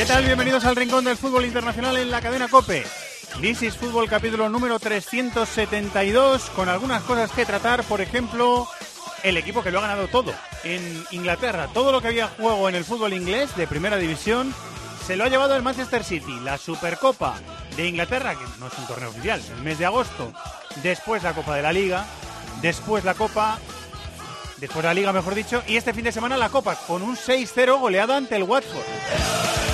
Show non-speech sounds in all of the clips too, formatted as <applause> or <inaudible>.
¿Qué tal? Bienvenidos al Rincón del Fútbol Internacional en la cadena COPE. This is Fútbol capítulo número 372 con algunas cosas que tratar, por ejemplo, el equipo que lo ha ganado todo en Inglaterra. Todo lo que había juego en el fútbol inglés de primera división se lo ha llevado el Manchester City, la Supercopa de Inglaterra, que no es un torneo oficial, el mes de agosto, después la Copa de la Liga, después la Copa después la liga, mejor dicho, y este fin de semana la Copa, con un 6-0 goleada ante el Watford.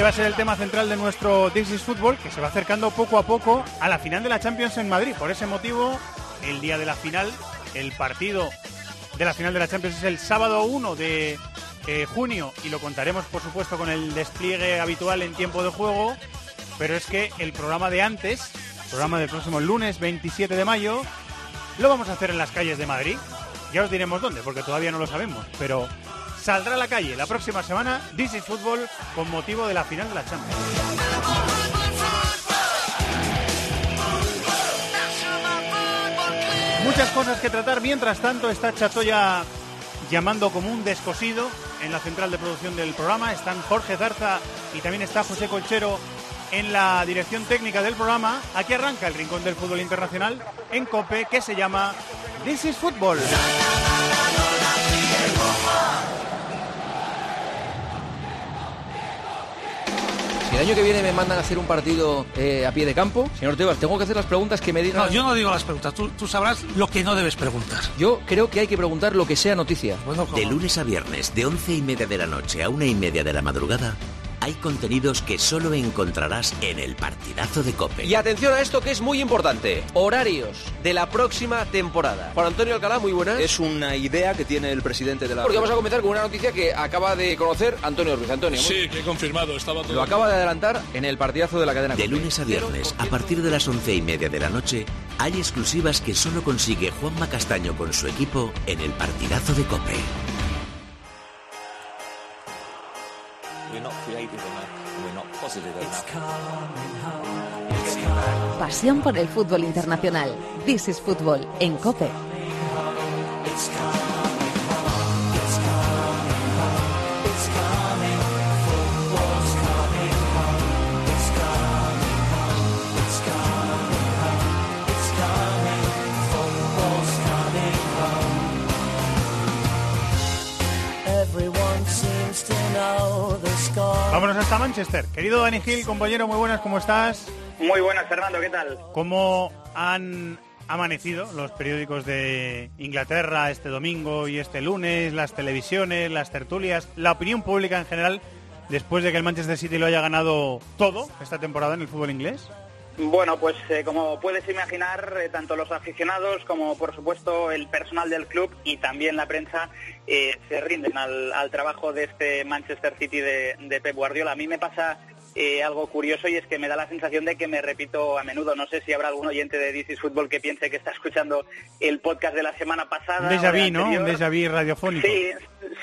Ese va a ser el tema central de nuestro This is Football, que se va acercando poco a poco a la final de la Champions en Madrid. Por ese motivo, el día de la final, el partido de la final de la Champions es el sábado 1 de eh, junio y lo contaremos, por supuesto, con el despliegue habitual en tiempo de juego. Pero es que el programa de antes, el programa del próximo lunes 27 de mayo, lo vamos a hacer en las calles de Madrid. Ya os diremos dónde, porque todavía no lo sabemos, pero saldrá a la calle la próxima semana This is Football con motivo de la final de la Champions. Muchas cosas que tratar. Mientras tanto, está Chatoya llamando como un descosido en la central de producción del programa. Están Jorge Zarza y también está José Colchero en la dirección técnica del programa. Aquí arranca el Rincón del Fútbol Internacional en COPE que se llama This is Football. Si el año que viene me mandan a hacer un partido eh, a pie de campo, señor Tebas, tengo que hacer las preguntas que me digan. No, yo no digo las preguntas, tú, tú sabrás lo que no debes preguntar. Yo creo que hay que preguntar lo que sea noticia. Bueno, De lunes a viernes, de once y media de la noche a una y media de la madrugada, hay contenidos que solo encontrarás en el partidazo de Cope. Y atención a esto que es muy importante. Horarios de la próxima temporada. Juan Antonio Alcalá, muy buenas. Es una idea que tiene el presidente de la... Porque vamos a comenzar con una noticia que acaba de conocer Antonio Ruiz. Antonio, muy- Sí, que he confirmado, estaba todo. lo acaba de adelantar en el partidazo de la cadena. De COPE. lunes a viernes, a partir de las once y media de la noche, hay exclusivas que solo consigue Juanma Castaño con su equipo en el partidazo de Cope. Pasión por el fútbol internacional. This is Football en COPE. Vámonos hasta Manchester. Querido Dani Gil, compañero, muy buenas, ¿cómo estás? Muy buenas, Fernando, ¿qué tal? ¿Cómo han amanecido los periódicos de Inglaterra este domingo y este lunes, las televisiones, las tertulias, la opinión pública en general, después de que el Manchester City lo haya ganado todo esta temporada en el fútbol inglés? Bueno, pues eh, como puedes imaginar, eh, tanto los aficionados como por supuesto el personal del club y también la prensa eh, se rinden al, al trabajo de este Manchester City de, de Pep Guardiola. A mí me pasa eh, algo curioso y es que me da la sensación de que me repito a menudo. No sé si habrá algún oyente de is Football que piense que está escuchando el podcast de la semana pasada. Un déjà vu, ¿no? Un déjà vu radiofónico. Sí,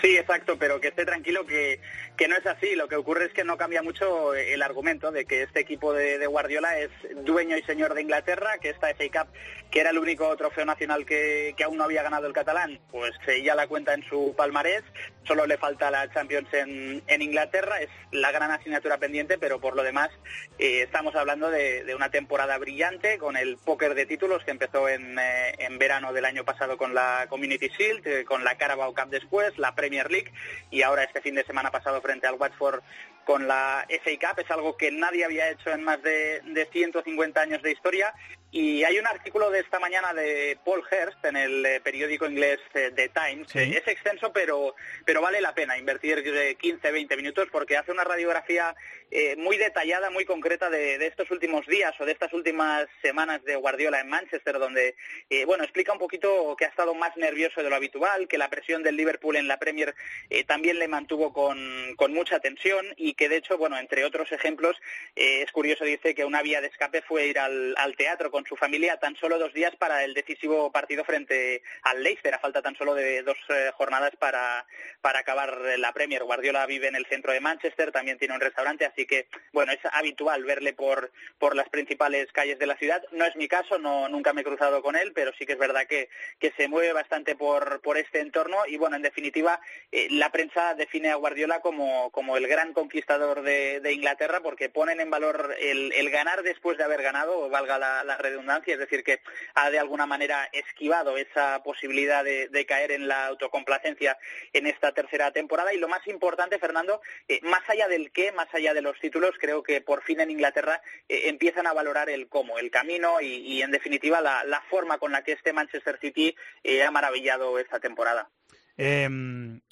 sí, exacto, pero que esté tranquilo que, que no es así. Lo que ocurre es que no cambia mucho el argumento de que este equipo de, Guardiola es dueño y señor de Inglaterra, que esta FA Cup, que era el único trofeo nacional que, aún no había ganado el catalán, pues eh, ya la cuenta en su palmarés. Solo le falta la Champions en, Inglaterra, es la gran asignatura pendiente, pero por lo demás eh, estamos hablando de, una temporada brillante con el póker de títulos que empezó en, eh, en verano del año pasado con la Community Shield, eh, con la Carabao Cup después, Premier League. Y ahora este fin de semana pasado frente al Watford con la FA Cup, es algo que nadie había hecho en más de, de 150 años de historia y hay un artículo de esta mañana de Paul Hearst en el eh, periódico inglés eh, The Times. Sí. Es extenso, pero, pero vale la pena invertir 15-20 minutos porque hace una radiografía eh, muy detallada, muy concreta de, de estos últimos días o de estas últimas semanas de Guardiola en Manchester, donde eh, bueno explica un poquito que ha estado más nervioso de lo habitual, que la presión del Liverpool en la Premier eh, también le mantuvo con, con mucha tensión y que de hecho, bueno, entre otros ejemplos, eh, es curioso, dice que una vía de escape fue ir al, teatro con su familia tan solo dos días para el decisivo partido frente al Leicester, a falta tan solo de dos eh, jornadas para, para acabar la Premier. Guardiola vive en el centro de Manchester, también tiene un restaurante, así que, bueno, es habitual verle por, por las principales calles de la ciudad. No es mi caso, no, nunca me he cruzado con él, pero sí que es verdad que, que se mueve bastante por, por este entorno y, bueno, en definitiva, eh, la prensa define a Guardiola como, como el gran conquistador de, Inglaterra porque ponen en valor el, el ganar después de haber ganado, valga la, redundancia, es decir, que ha de alguna manera esquivado esa posibilidad de, caer en la autocomplacencia en esta tercera temporada. Y lo más importante, Fernando, eh, más allá del qué, más allá de los títulos, creo que por fin en Inglaterra eh, empiezan a valorar el cómo, el camino y, en definitiva, la, la, forma con la que este Manchester City eh, ha maravillado esta temporada. Eh,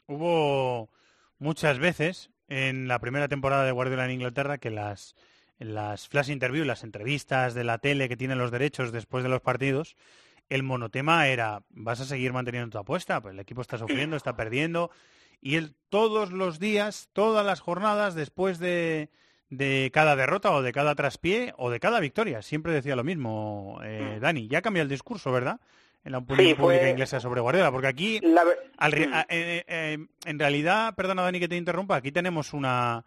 hubo muchas veces en la primera temporada de Guardiola en Inglaterra que las las flash interviews, las entrevistas de la tele que tienen los derechos después de los partidos, el monotema era, vas a seguir manteniendo tu apuesta, pues el equipo está sufriendo, está perdiendo, y él todos los días, todas las jornadas, después de, de cada derrota o de cada traspié o de cada victoria, siempre decía lo mismo, eh, Dani, ya cambia el discurso, ¿verdad? En la opinión Sí, pública inglesa sobre Guardiola, porque aquí, La al ri- Mm. a- eh, eh, en realidad, perdona Dani que te interrumpa, aquí tenemos una...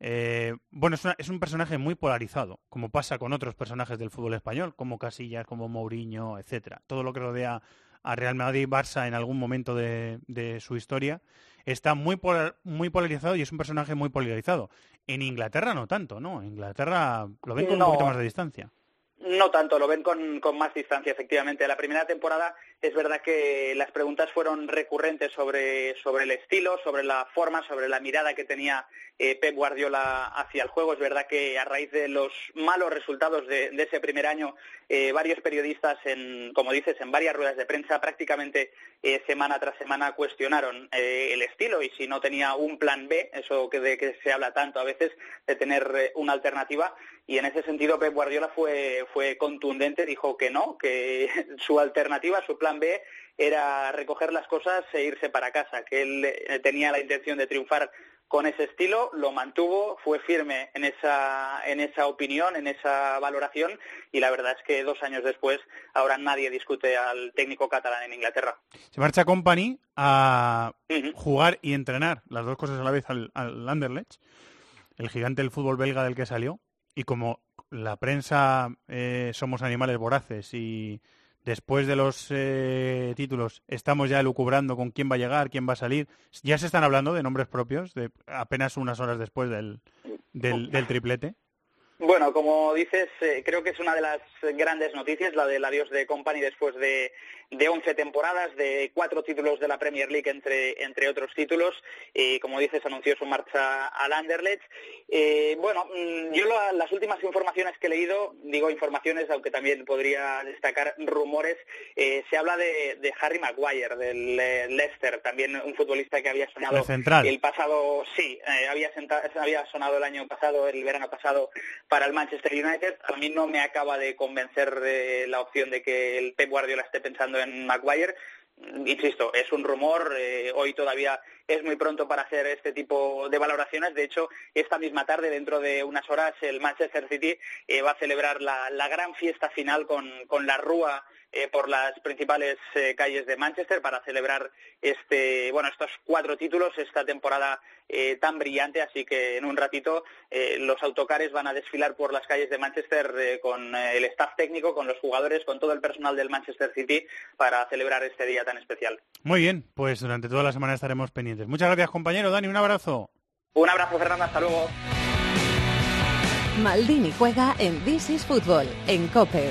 eh, bueno, es, una- es un personaje muy polarizado, como pasa con otros personajes del fútbol español, como Casillas, como Mourinho, etcétera. Todo lo que rodea a Real Madrid y Barça en algún momento de, de su historia está muy, polar- muy polarizado y es un personaje muy polarizado. En Inglaterra no tanto, ¿no? En Inglaterra lo ven con No. un poquito más de distancia. No tanto, lo ven con, con más distancia, efectivamente. La primera temporada es verdad que las preguntas fueron recurrentes sobre, sobre el estilo, sobre la forma, sobre la mirada que tenía eh, Pep Guardiola hacia el juego. Es verdad que a raíz de los malos resultados de, ese primer año, eh, varios periodistas, en, como dices, en varias ruedas de prensa, prácticamente eh, semana tras semana cuestionaron eh, el estilo y si no tenía un plan B, eso que de que se habla tanto a veces, de tener una alternativa. Y en ese sentido Pep Guardiola fue, fue contundente, dijo que no, que <laughs> su alternativa, su plan B, era recoger las cosas e irse para casa, que él eh, tenía la intención de triunfar con ese estilo, lo mantuvo, fue firme en esa, en esa opinión, en esa valoración y la verdad es que dos años después ahora nadie discute al técnico catalán en Inglaterra. Se marcha Company a Ujú. jugar y entrenar las dos cosas a la vez al, al Anderlecht, el gigante del fútbol belga del que salió, y como la prensa eh, somos animales voraces y después de los eh, títulos estamos ya elucubrando con quién va a llegar, quién va a salir, ya se están hablando de nombres propios de apenas unas horas después del, del, del triplete. Bueno, como dices, eh, creo que es una de las grandes noticias, la del adiós de Company después de, de 11 temporadas, de cuatro títulos de la Premier League, entre, entre otros títulos. Y como dices, anunció su marcha al Anderlecht. Eh, bueno, mm, yo lo- las últimas informaciones que he leído, digo informaciones, aunque también podría destacar rumores, eh, se habla de, de Harry Maguire, del eh, Leicester, también un futbolista que había sonado el pasado, sí, eh, había, senta- había sonado el año pasado, el verano pasado, para el Manchester United. A mí no me acaba de convencer eh, la opción de que el Pep Guardiola esté pensando en Maguire. Insisto, es un rumor, eh, hoy todavía es muy pronto para hacer este tipo de valoraciones. De hecho, esta misma tarde, dentro de unas horas, el Manchester City eh, va a celebrar la, la gran fiesta final con, con la Rúa eh, por las principales eh, calles de Manchester para celebrar este, bueno, estos cuatro títulos, esta temporada eh, tan brillante. Así que en un ratito eh, los autocares van a desfilar por las calles de Manchester eh, con eh, el staff técnico, con los jugadores, con todo el personal del Manchester City para celebrar este día tan especial. Muy bien, pues durante toda la semana estaremos pendientes. Muchas gracias compañero, Dani, un abrazo. Un abrazo, Fernando, hasta luego. Maldini juega en This is Football en Cope.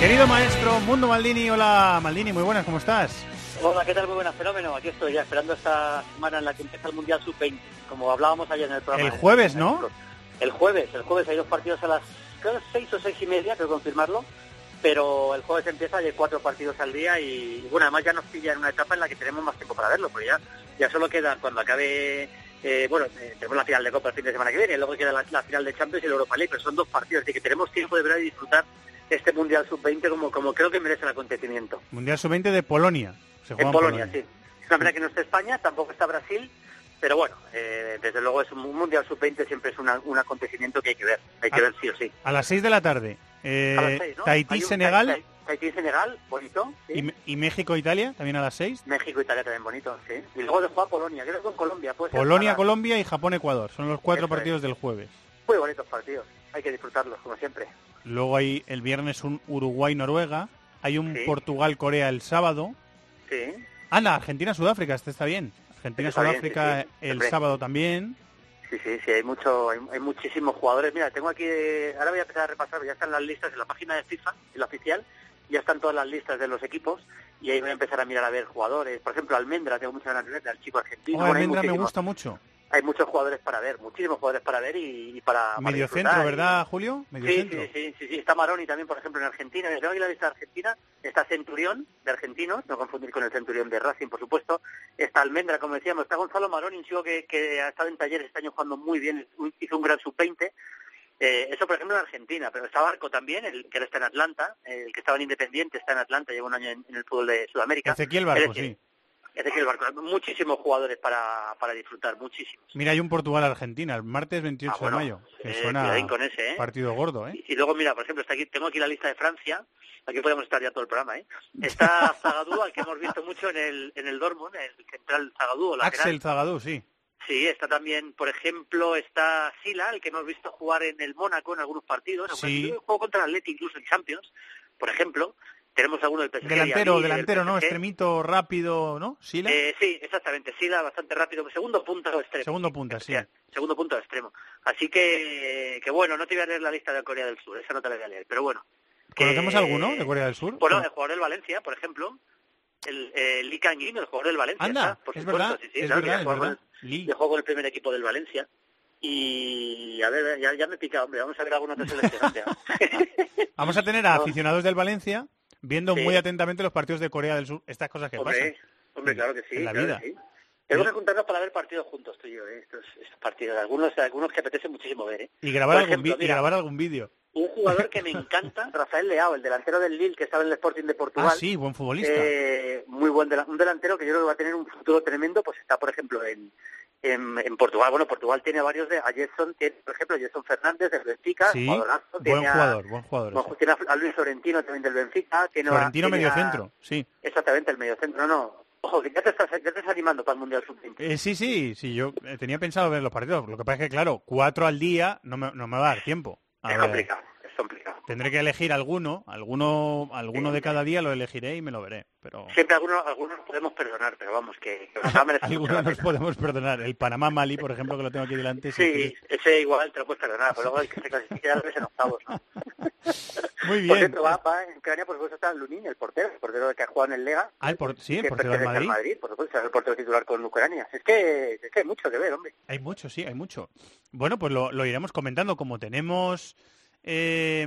Querido maestro Mundo Maldini, hola Maldini, muy buenas, ¿cómo estás? Hola, ¿qué tal? Muy buenas, fenómeno. Aquí estoy ya esperando esta semana en la que empieza el Mundial Sub-20, como hablábamos ayer en el programa. El jueves, ¿no? El jueves, el jueves hay dos partidos a las creo, seis o seis y media, creo confirmarlo, pero el jueves empieza, hay cuatro partidos al día y, bueno, además ya nos pilla en una etapa en la que tenemos más tiempo para verlo, porque ya, ya solo queda cuando acabe, eh, bueno, eh, tenemos la final de Copa el fin de semana que viene, y luego queda la, la final de Champions y el Europa League, pero son dos partidos, así que tenemos tiempo de ver y disfrutar este Mundial Sub-20 como, como creo que merece el acontecimiento. Mundial Sub-20 de Polonia. Se juega En Polonia, sí. Es una pena que no esté España, tampoco está Brasil, pero bueno, eh, desde luego es un un Mundial Sub-20 siempre es una- un acontecimiento que hay que ver, hay que ver sí o sí. A las 6 de la tarde. Eh, A las seis, ¿no? Tahití, Senegal Tai- Tahití, Senegal, bonito. sí. y, y México, Italia, también a las 6. México, Italia también bonito, sí. Y luego de jugar Polonia, creo que con Colombia. Puede ser Polonia, para- Colombia y Japón, Ecuador. Son los cuatro Eso es. partidos del jueves. Muy bonitos partidos, hay que disfrutarlos, como siempre. Luego hay el viernes un Uruguay-Noruega. Hay un Sí. Portugal-Corea el sábado. Sí, Anda, Argentina-Sudáfrica, este está bien. Está bien, Argentina-Sudáfrica sí, sí, el sábado también. sí, sí, sí, hay, mucho, hay, hay muchísimos jugadores. Mira, tengo aquí, ahora voy a empezar a repasar, ya están las listas en la página de FIFA, en la oficial, ya están todas las listas de los equipos y ahí voy a empezar a mirar a ver jugadores. Por ejemplo, Almendra, tengo muchas ganas de ver, al chico argentino. Oh, Bueno, Almendra me gusta mucho. Hay muchos jugadores para ver, muchísimos jugadores para ver y, y para, para Medio disfrutar centro, y- ¿verdad, Julio? Medio Sí, centro. sí, sí, sí, sí, está Maroni también, por ejemplo, en Argentina. Tengo aquí la lista de Argentina. Está Centurión, de Argentinos, no confundir con el Centurión de Racing, por supuesto. Está Almendra, como decíamos. Está Gonzalo Maroni, un chico que, que ha estado en talleres este año jugando muy bien. Hizo un gran sub-20. Eh, eso, por ejemplo, en Argentina. Pero está Barco también, el que ahora está en Atlanta. El que estaba en Independiente está en Atlanta, lleva un año en, en el fútbol de Sudamérica. Ezequiel Barco, Es decir. Ezequiel Barco. Muchísimos jugadores para, para disfrutar, muchísimos. Mira, hay un Portugal-Argentina el martes 28 Ah, bueno, de mayo. Que eh, suena con ese, ¿eh? partido gordo, ¿eh? Y luego, mira, por ejemplo, está aquí, tengo aquí la lista de Francia, aquí podemos estar ya todo el programa, ¿eh? Está <laughs> Zagadou, al que hemos visto mucho en el, en el Dortmund, el central Zagadou, o. Axel Zagadou, sí. Sí, está también, por ejemplo, está Sila, el que hemos visto jugar en el Mónaco en algunos partidos. Sí. Jugó contra el Atleti incluso en Champions, por ejemplo. Tenemos alguno del PSG. Delantero, del delantero, ¿no? Extremito, rápido, ¿no? Sila. Eh, sí, exactamente. Sila, bastante rápido. Segundo punta o extremo. Segundo punta, sí. Segundo punto extremo. Así que, que bueno, no te voy a leer la lista de Corea del Sur, esa no te la voy a leer, pero bueno. ¿Conocemos alguno de Corea del Sur? Bueno, el jugador del Valencia, por ejemplo, el eh, Lee Kang-in, el jugador del Valencia. Anda, está, por es supuesto, verdad, sí, sí, es claro, verdad, es con verdad. el- con primer equipo del Valencia. Y a ver, ya, ya me pica, hombre, vamos a ver alguna otra seleccionante. <laughs> Vamos a tener a <laughs> aficionados del Valencia viendo Sí. muy atentamente los partidos de Corea del Sur. Estas cosas que hombre, pasan. hombre, claro que sí. en la claro vida. que sí. Tenemos que juntarnos para ver partidos juntos, tú y yo, ¿eh? estos, estos partidos. Algunos, algunos que apetece muchísimo ver, ¿eh? Y grabar algún, y grabar algún vídeo. Un jugador que me encanta, <laughs> Rafael Leao, el delantero del Lille, que estaba en el Sporting de Portugal. Ah, sí, buen futbolista. Eh, muy buen un delantero que yo creo que va a tener un futuro tremendo, pues está, por ejemplo, en, en, en Portugal. Bueno, Portugal tiene varios de... A Jason, tiene, por ejemplo, Jason Fernández del Benfica, sí, buen Tiene a- jugador, buen jugador. bueno, tiene a, Luis Florentino también del Benfica. Tiene Florentino tiene medio a- centro, sí. Exactamente, el medio centro. No, no. Ojo, que ya te estás, ya te estás animando para el Mundial Sub-20. Eh, sí, sí, sí, yo eh, tenía pensado ver los partidos. Lo que pasa es que, claro, cuatro al día no me, no me va a dar tiempo. A es ver, complicado, complicado. Tendré que elegir alguno, alguno, alguno de cada día lo elegiré y me lo veré. Pero Siempre algunos, algunos podemos perdonar, pero vamos, que, que a algunos nos podemos perdonar. El Panamá-Mali, por ejemplo, que lo tengo aquí delante. Sí, ese igual te lo puedes perdonar, pero luego el que se clasifique ves en octavos, ¿no? <laughs> Muy Por bien. cierto, va, va en Ucrania, por supuesto, está Lunin, el portero, el portero que ha jugado en el Lega. Ah, el por- sí, el portero del Madrid. por supuesto, es el portero titular con Ucrania. Es que, es que hay mucho que ver, hombre. Hay mucho, sí, hay mucho. Bueno, pues lo, lo iremos comentando. Como tenemos, eh,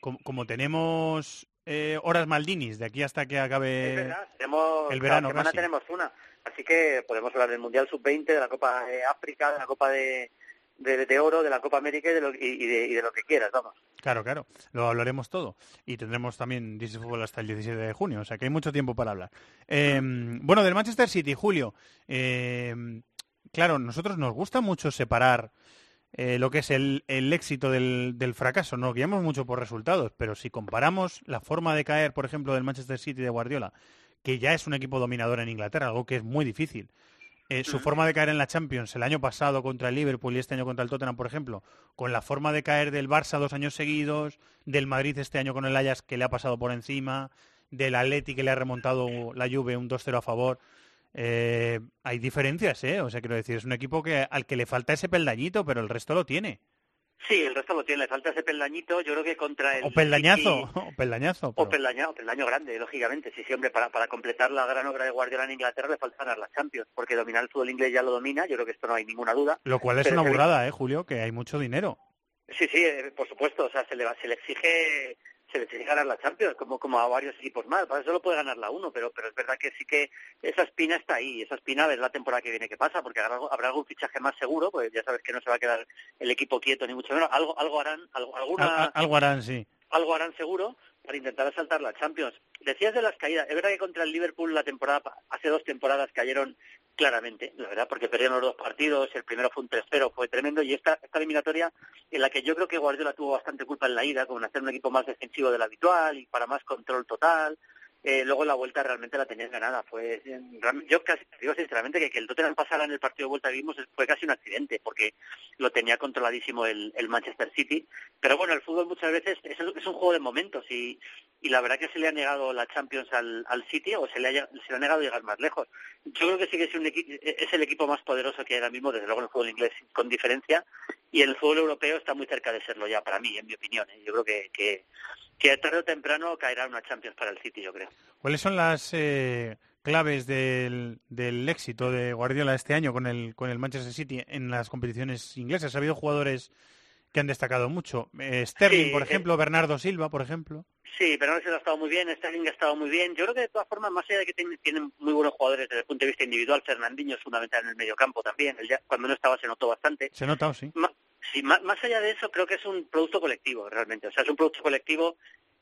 como, como tenemos eh, horas Maldinis de aquí hasta que acabe verdad, tenemos, el verano cada semana casi. tenemos una. Así que podemos hablar del Mundial Sub-20, de la Copa de África, de la Copa de, de, de Oro, de la Copa América y de, lo, y, y de, y de lo que quieras, vamos. Claro, claro, lo hablaremos todo. Y tendremos también DC Fútbol hasta el 17 de junio, o sea que hay mucho tiempo para hablar. Eh, bueno, del Manchester City, Julio. eh, claro, nosotros nos gusta mucho separar eh, lo que es el, el éxito del, del fracaso. Nos guiamos mucho por resultados, pero si comparamos la forma de caer, por ejemplo, del Manchester City de Guardiola, que ya es un equipo dominador en Inglaterra, algo que es muy difícil, eh, su forma de caer en la Champions el año pasado contra el Liverpool y este año contra el Tottenham, por ejemplo, con la forma de caer del Barça dos años seguidos, del Madrid este año con el Ajax que le ha pasado por encima, del Atleti que le ha remontado la Juve un 2-0 a favor. Eh, hay diferencias, ¿eh? O sea, quiero decir, es un equipo que al que le falta ese peldañito, pero el resto lo tiene. Sí, el resto lo tiene, le falta ese peldañito, yo creo que contra el... O peldañazo, City- <laughs> o peldañazo. O pero- peldaño, peldaño grande, lógicamente. Sí, hombre, para, para completar la gran obra de Guardiola en Inglaterra le falta ganar la Champions, porque dominar el fútbol inglés ya lo domina, yo creo que esto no hay ninguna duda. Lo cual es Pero una burrada, ¿eh, Julio? Que hay mucho dinero. Sí, sí, eh, por supuesto, o sea, se le, va- se le exige se le exige ganar la Champions, como, como a varios equipos más, para eso lo puede ganar la uno, pero, pero es verdad que sí que esa espina está ahí, esa espina ver la temporada que viene que pasa, porque habrá, algún fichaje más seguro, pues ya sabes que no se va a quedar el equipo quieto, ni mucho menos, algo, algo harán, algo, alguna, Al- al- algo harán, sí. algo harán seguro para intentar asaltar la Champions. Decías de las caídas, es verdad que contra el Liverpool la temporada hace dos temporadas cayeron claramente, la verdad, porque perdieron los dos partidos, el primero fue un 3-0, fue tremendo, y esta, esta eliminatoria en la que yo creo que Guardiola tuvo bastante culpa en la ida, con hacer un equipo más defensivo del habitual y para más control total, eh, luego la vuelta realmente la tenían ganada. Fue yo casi digo sinceramente que, que el Tottenham pasara en el partido de vuelta vimos fue casi un accidente porque lo tenía controladísimo el, el Manchester City. Pero bueno, el fútbol muchas veces es, es un juego de momentos y, y la verdad que se le ha negado la Champions al, al City o se le, ha, se le ha negado llegar más lejos. Yo creo que sí que es, un es el equipo más poderoso que hay ahora mismo, desde luego en el fútbol inglés con diferencia, y el fútbol europeo está muy cerca de serlo ya para mí, en mi opinión. ¿eh? Yo creo que, que, que tarde o temprano caerá una Champions para el City, yo creo. ¿Cuáles son las eh, claves del, del éxito de Guardiola este año con el, con el Manchester City en las competiciones inglesas? Ha habido jugadores que han destacado mucho. Eh, Sterling, Sí, por eh, ejemplo, Bernardo Silva, por ejemplo. Sí, Bernardo Silva ha estado muy bien, Sterling ha estado muy bien. Yo creo que de todas formas, más allá de que tienen, tienen muy buenos jugadores desde el punto de vista individual, Fernandinho es fundamental en el mediocampo también. Él ya- cuando no estaba se notó bastante. Se notado, sí. Ma- sí, ma- más allá de eso, creo que es un producto colectivo, realmente. O sea, es un producto colectivo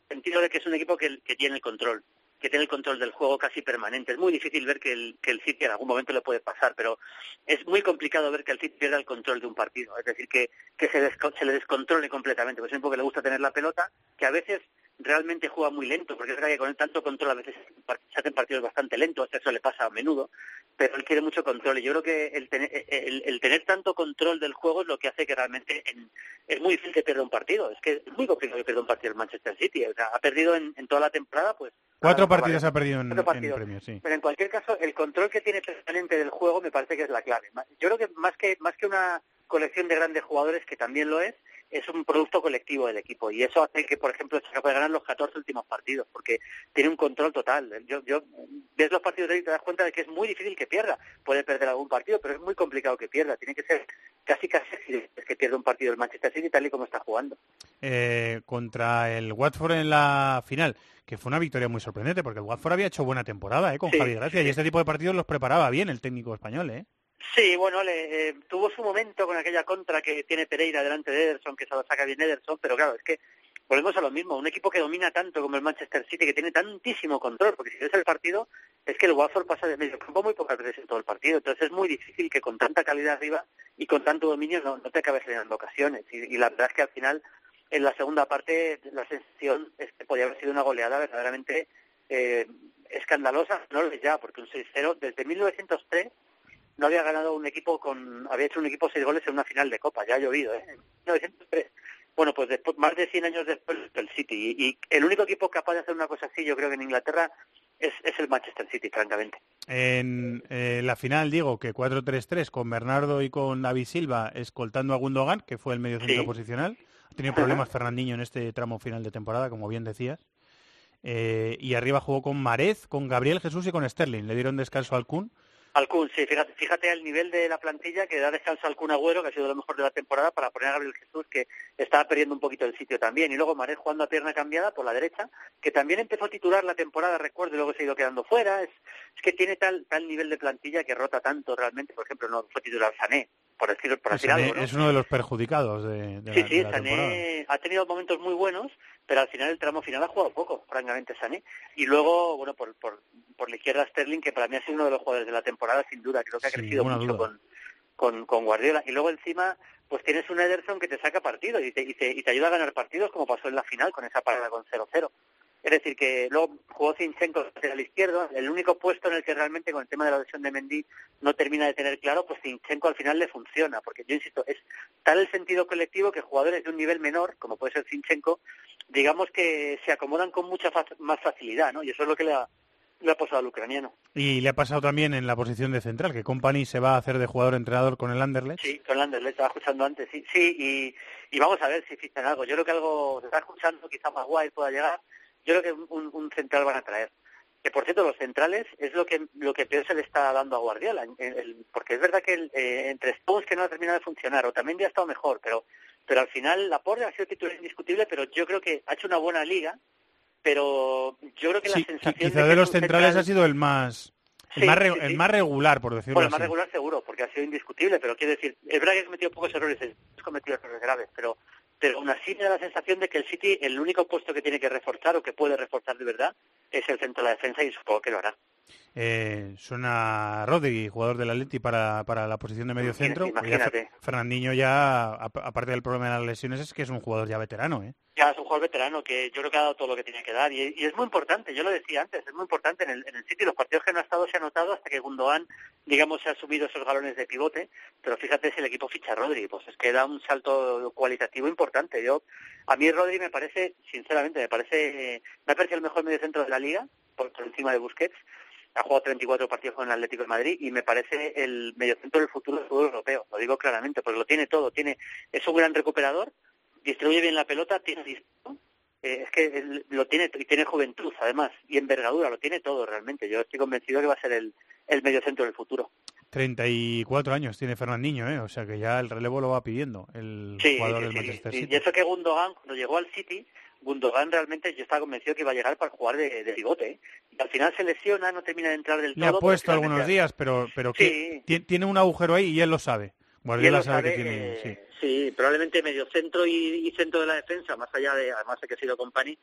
en el sentido de que es un equipo que, tiene el control, que tiene el control del juego casi permanente. Es muy difícil ver que el, que el City en algún momento le puede pasar, pero es muy complicado ver que el City pierda el control de un partido. Es decir, que, que se, desco- se le descontrole completamente. Pues es un equipo que le gusta tener la pelota, que a veces realmente juega muy lento, porque es verdad que con el tanto control a veces se hacen partidos bastante lentos, eso le pasa a menudo, pero él quiere mucho control y yo creo que el tener, el, el tener tanto control del juego es lo que hace que realmente en- es muy difícil que pierda un partido, es que es muy complicado que pierda un partido el Manchester City, o sea, ha perdido en, en toda la temporada pues Cuatro ahora, partidos ha perdido en, cuatro en partidos. premios, sí. Pero en cualquier caso, el control que tiene permanente del juego me parece que es la clave. Yo creo que más que más que una colección de grandes jugadores, que también lo es, es un producto colectivo del equipo. Y eso hace que, por ejemplo, se pueda ganar los 14 últimos partidos, porque tiene un control total. Yo, yo ves los partidos de hoy y te das cuenta de que es muy difícil que pierda. Puede perder algún partido, pero es muy complicado que pierda. Tiene que ser casi casi accidente que pierda un partido el Manchester City tal y como está jugando. Eh, contra el Watford en la final, que fue una victoria muy sorprendente, porque el Watford había hecho buena temporada eh, con Sí, Javi Gracia, y este tipo de partidos los preparaba bien el técnico español. ¿eh? Sí, bueno, le, eh, tuvo su momento con aquella contra que tiene Pereira delante de Ederson, que se lo saca bien Ederson, pero claro, es que volvemos a lo mismo, un equipo que domina tanto como el Manchester City, que tiene tantísimo control, porque si ves el partido, es que el Watford pasa de medio campo muy pocas veces en todo el partido, entonces es muy difícil que con tanta calidad arriba y con tanto dominio no, no te acabes generando ocasiones, y, y la verdad es que al final, en la segunda parte, la sensación es podía haber sido una goleada verdaderamente eh, escandalosa, no lo es ya, porque un 6-0 desde 1903 no había ganado un equipo con había hecho un equipo seis goles en una final de copa ya ha llovido eh en 1903 bueno pues después más de 100 años después el City y, y el único equipo capaz de hacer una cosa así yo creo que en Inglaterra es, es el Manchester City francamente En eh, la final digo que 4-3-3 con Bernardo y con David Silva escoltando a Gundogan, que fue el medio centro Sí. posicional. Ha tenido problemas Fernandinho en este tramo final de temporada, como bien decías. Eh, y arriba jugó con Marez, con Gabriel Jesús y con Sterling. Le dieron descanso al Kun. Alcún, sí, fíjate, fíjate al nivel de la plantilla que da descanso al Kun Agüero, que ha sido lo mejor de la temporada, para poner a Gabriel Jesús, que estaba perdiendo un poquito el sitio también. Y luego Marés jugando a pierna cambiada por la derecha, que también empezó a titular la temporada, recuerdo, y luego se ha ido quedando fuera. Es, es que tiene tal tal nivel de plantilla que rota tanto realmente. Por ejemplo, no fue titular Sané, por decir, por Es, decir algo, ¿no? es uno de los perjudicados de, de Sí, la, sí, de la temporada. Sané ha tenido momentos muy buenos, pero al final el tramo final ha jugado poco, francamente Sané. Y luego, bueno, por, por, por la izquierda Sterling, que para mí ha sido uno de los jugadores de la temporada, sin duda, creo que ha crecido mucho con, con, con Guardiola. Y luego encima, pues tienes un Ederson que te saca partidos y te, y te, y te ayuda a ganar partidos, como pasó en la final con esa parada con 0-0. Es decir, que luego jugó Zinchenko lateral izquierdo, el único puesto en el que realmente con el tema de la lesión de Mendy no termina de tener claro, pues Zinchenko al final le funciona, porque yo insisto, es tal el sentido colectivo que jugadores de un nivel menor, como puede ser Zinchenko, digamos que se acomodan con mucha fa- más facilidad, ¿no? Y eso es lo que le ha, le ha pasado al ucraniano. Y le ha pasado también en la posición de central, que Company se va a hacer de jugador-entrenador con el Anderlecht. Sí, con el Anderlecht, estaba escuchando antes, sí, sí, y, y vamos a ver si fichan algo. Yo creo que algo se está escuchando, quizá más guay pueda llegar. Yo creo que un, un central van a traer. Que por cierto, los centrales es lo que lo que peor se le está dando a Guardiola, el- el- porque es verdad que el, eh, entre Stones que no ha terminado de funcionar, o también ya ha estado mejor, pero pero al final Laporte ha sido titular indiscutible, pero yo creo que ha hecho una buena liga, pero yo creo que Sí, la sensación quizá que de es los centrales central- ha sido el más el, Sí, más, re- sí, el sí. más regular, por decirlo Bueno, el más así. regular seguro, porque ha sido indiscutible, pero quiero decir, es verdad que ha cometido pocos errores, ha cometido errores graves, pero pero aún así me da la sensación de que el City, el único puesto que tiene que reforzar o que puede reforzar de verdad es el centro de la defensa y supongo que lo hará. Eh, suena Rodri, jugador del Atleti, para, para la posición de medio centro. imagínate. Fernandinho ya, ap- aparte del problema de las lesiones, es que es un jugador ya veterano, ¿eh? Ya es un jugador veterano que yo creo que ha dado todo lo que tenía que dar y, y es muy importante, yo lo decía antes, es muy importante en el, en el City, los partidos que no ha estado se ha notado hasta que Gundogan, digamos, se ha subido esos galones de pivote, pero fíjate si el equipo ficha a Rodri, pues es que da un salto cualitativo importante. Yo, a mí Rodri me parece, sinceramente, me parece, me ha parecido el mejor mediocentro de la liga, por, por encima de Busquets, ha jugado 34 partidos con el Atlético de Madrid y me parece el mediocentro del futuro del fútbol europeo, lo digo claramente, porque lo tiene todo, tiene, es un gran recuperador, distribuye bien la pelota, tiene disparo, eh, es que lo tiene y tiene juventud además y envergadura, lo tiene todo realmente. Yo estoy convencido que va a ser el, el mediocentro del futuro. 34 años tiene Fernandinho, ¿eh? O sea que ya el relevo lo va pidiendo el Sí, jugador sí, del Manchester sí. City. Y eso que Gundogan, cuando llegó al City, Gundogan realmente yo estaba convencido que iba a llegar para jugar de, de pivote. ¿eh? Y al final se lesiona, no termina de entrar del Le ha todo. puesto algunos días, pero, pero Sí. ti- tiene un agujero ahí y él lo sabe. Guardiola lo sabe, sabe, que tiene... eh, sí. sí, probablemente medio centro y, y centro de la defensa, más allá de, además de que ha sido Company,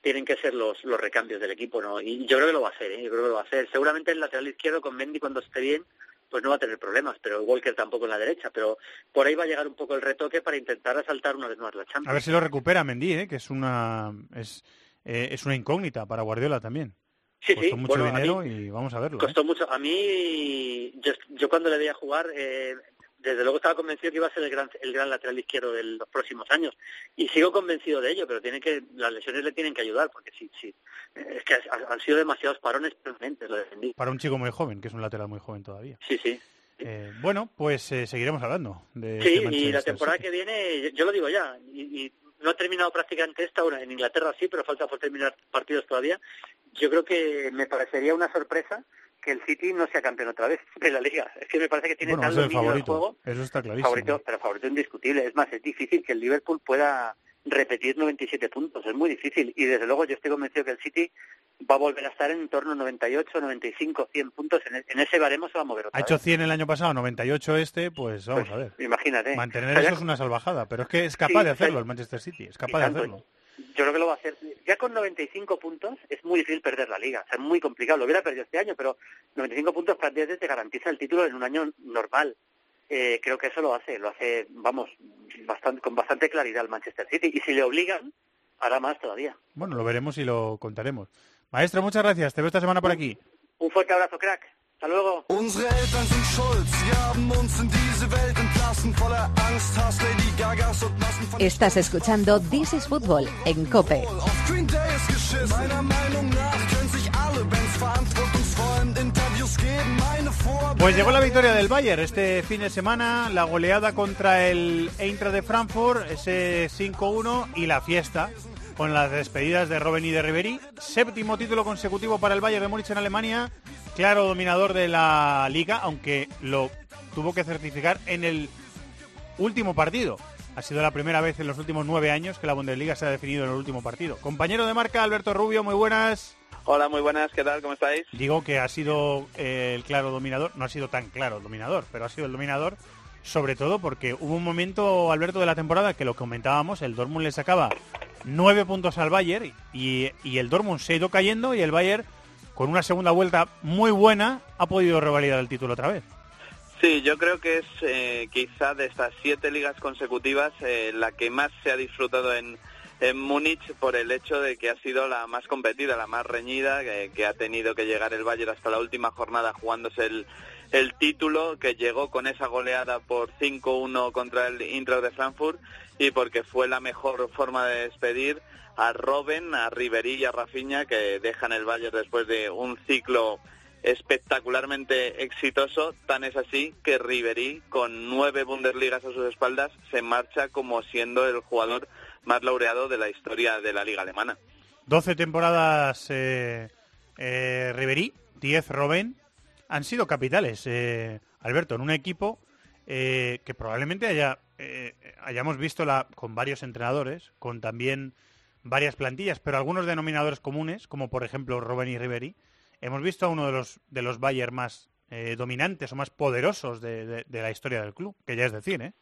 tienen que ser los, los recambios del equipo, ¿no? Y yo creo que lo va a hacer, ¿eh? Yo creo que lo va a hacer. Seguramente el lateral izquierdo con Mendy cuando esté bien, pues no va a tener problemas, pero Walker tampoco en la derecha, pero por ahí va a llegar un poco el retoque para intentar asaltar una vez más la Champions. A ver si lo recupera Mendy, ¿eh? que es una es, eh, es una incógnita para Guardiola también. Sí, Costó sí, mucho bueno, dinero mí- y vamos a verlo. ¿eh? Costó mucho. A mí, yo, yo cuando le veía jugar, eh, desde luego estaba convencido que iba a ser el gran, el gran lateral izquierdo de los próximos años. Y sigo convencido de ello, pero tiene que, las lesiones le tienen que ayudar, porque sí, sí. Es que ha- han sido demasiados parones permanentes, lo defendí. Para un chico muy joven, que es un lateral muy joven todavía. Sí, sí. Eh, bueno, pues eh, seguiremos hablando de Sí, este y la temporada City. que viene, yo, lo digo ya, y, y no he terminado prácticamente esta, ahora en Inglaterra sí, pero falta por terminar partidos todavía. Yo creo que me parecería una sorpresa que el City no sea campeón otra vez de la liga. Es que me parece que tiene Bueno, el dominio del juego Eso está clarísimo. favorito, pero favorito indiscutible. Es más, es difícil que el Liverpool pueda repetir 97 puntos, es muy difícil. Y desde luego yo estoy convencido que el City va a volver a estar en torno a 98, 95, 100 puntos. En, e- en ese baremo se va a mover otra Ha hecho vez. 100 el año pasado, 98 este, pues vamos Pues, a ver. Imagínate. Mantener eso es una salvajada, pero es que es capaz Sí, de hacerlo el Manchester City, es capaz de tanto, hacerlo. Yo creo que lo va a hacer. Ya con 95 puntos es muy difícil perder la liga. O sea, es muy complicado. Lo hubiera perdido este año, pero 95 puntos prácticamente te garantiza el título en un año normal. Eh, creo que eso lo hace, lo hace, vamos, bastante, con bastante claridad el Manchester City. Y si le obligan, hará más todavía. Bueno, lo veremos y lo contaremos. Maestro, muchas gracias. Te veo esta semana por aquí. Un fuerte abrazo, crack. Hasta luego. Unsere Eltern sind schuld, sie haben uns in diese Welt entlassen, voller Angst, Hass, Lady Gagas und Massen von Estás escuchando This is Football en Cope. Auf Green Day ist geschissen. Meiner Meinung nach können sich alle Bands verantwortungsvollen Interviews geben. Meine Vor Pues llegó la victoria del Bayern este fin de semana, la goleada contra el Eintracht de Frankfurt, ese 5-1 y la fiesta con las despedidas de Robben y de Ribery. Séptimo título consecutivo para el Bayern de Múnich en Alemania, claro dominador de la liga, aunque lo tuvo que certificar en el último partido. Ha sido la primera vez en los últimos nueve años que la Bundesliga se ha definido en el último partido. Compañero de marca, Alberto Rubio, muy buenas. Hola, muy buenas, ¿qué tal? ¿Cómo estáis? Digo que ha sido eh, el claro dominador, no ha sido tan claro dominador, pero ha sido el dominador, sobre todo porque hubo un momento, Alberto, de la temporada que lo comentábamos, el Dortmund le sacaba nueve puntos al Bayern y, y el Dortmund se ha ido cayendo y el Bayern, con una segunda vuelta muy buena, ha podido revalidar el título otra vez. Sí, yo creo que es eh, quizá de estas siete ligas consecutivas eh, la que más se ha disfrutado en, en Múnich por el hecho de que ha sido la más competida, la más reñida, que, que ha tenido que llegar el Bayern hasta la última jornada jugándose el, el título, que llegó con esa goleada por 5-1 contra el Eintracht de Frankfurt y porque fue la mejor forma de despedir a Robben, a Ribery y a Rafinha que dejan el Bayern después de un ciclo espectacularmente exitoso, tan es así que Ribery, con nueve Bundesligas a sus espaldas, se marcha como siendo el jugador más laureado de la historia de la liga alemana. 12 temporadas eh, eh, Ribery, 10 Robben, han sido capitales, eh, Alberto, en un equipo eh, que probablemente haya, eh, hayamos visto con varios entrenadores, con también varias plantillas, pero algunos denominadores comunes, como por ejemplo Robben y Ribery, hemos visto a uno de los, de los Bayern más eh, dominantes o más poderosos de, la historia del club, que ya es decir, ¿eh?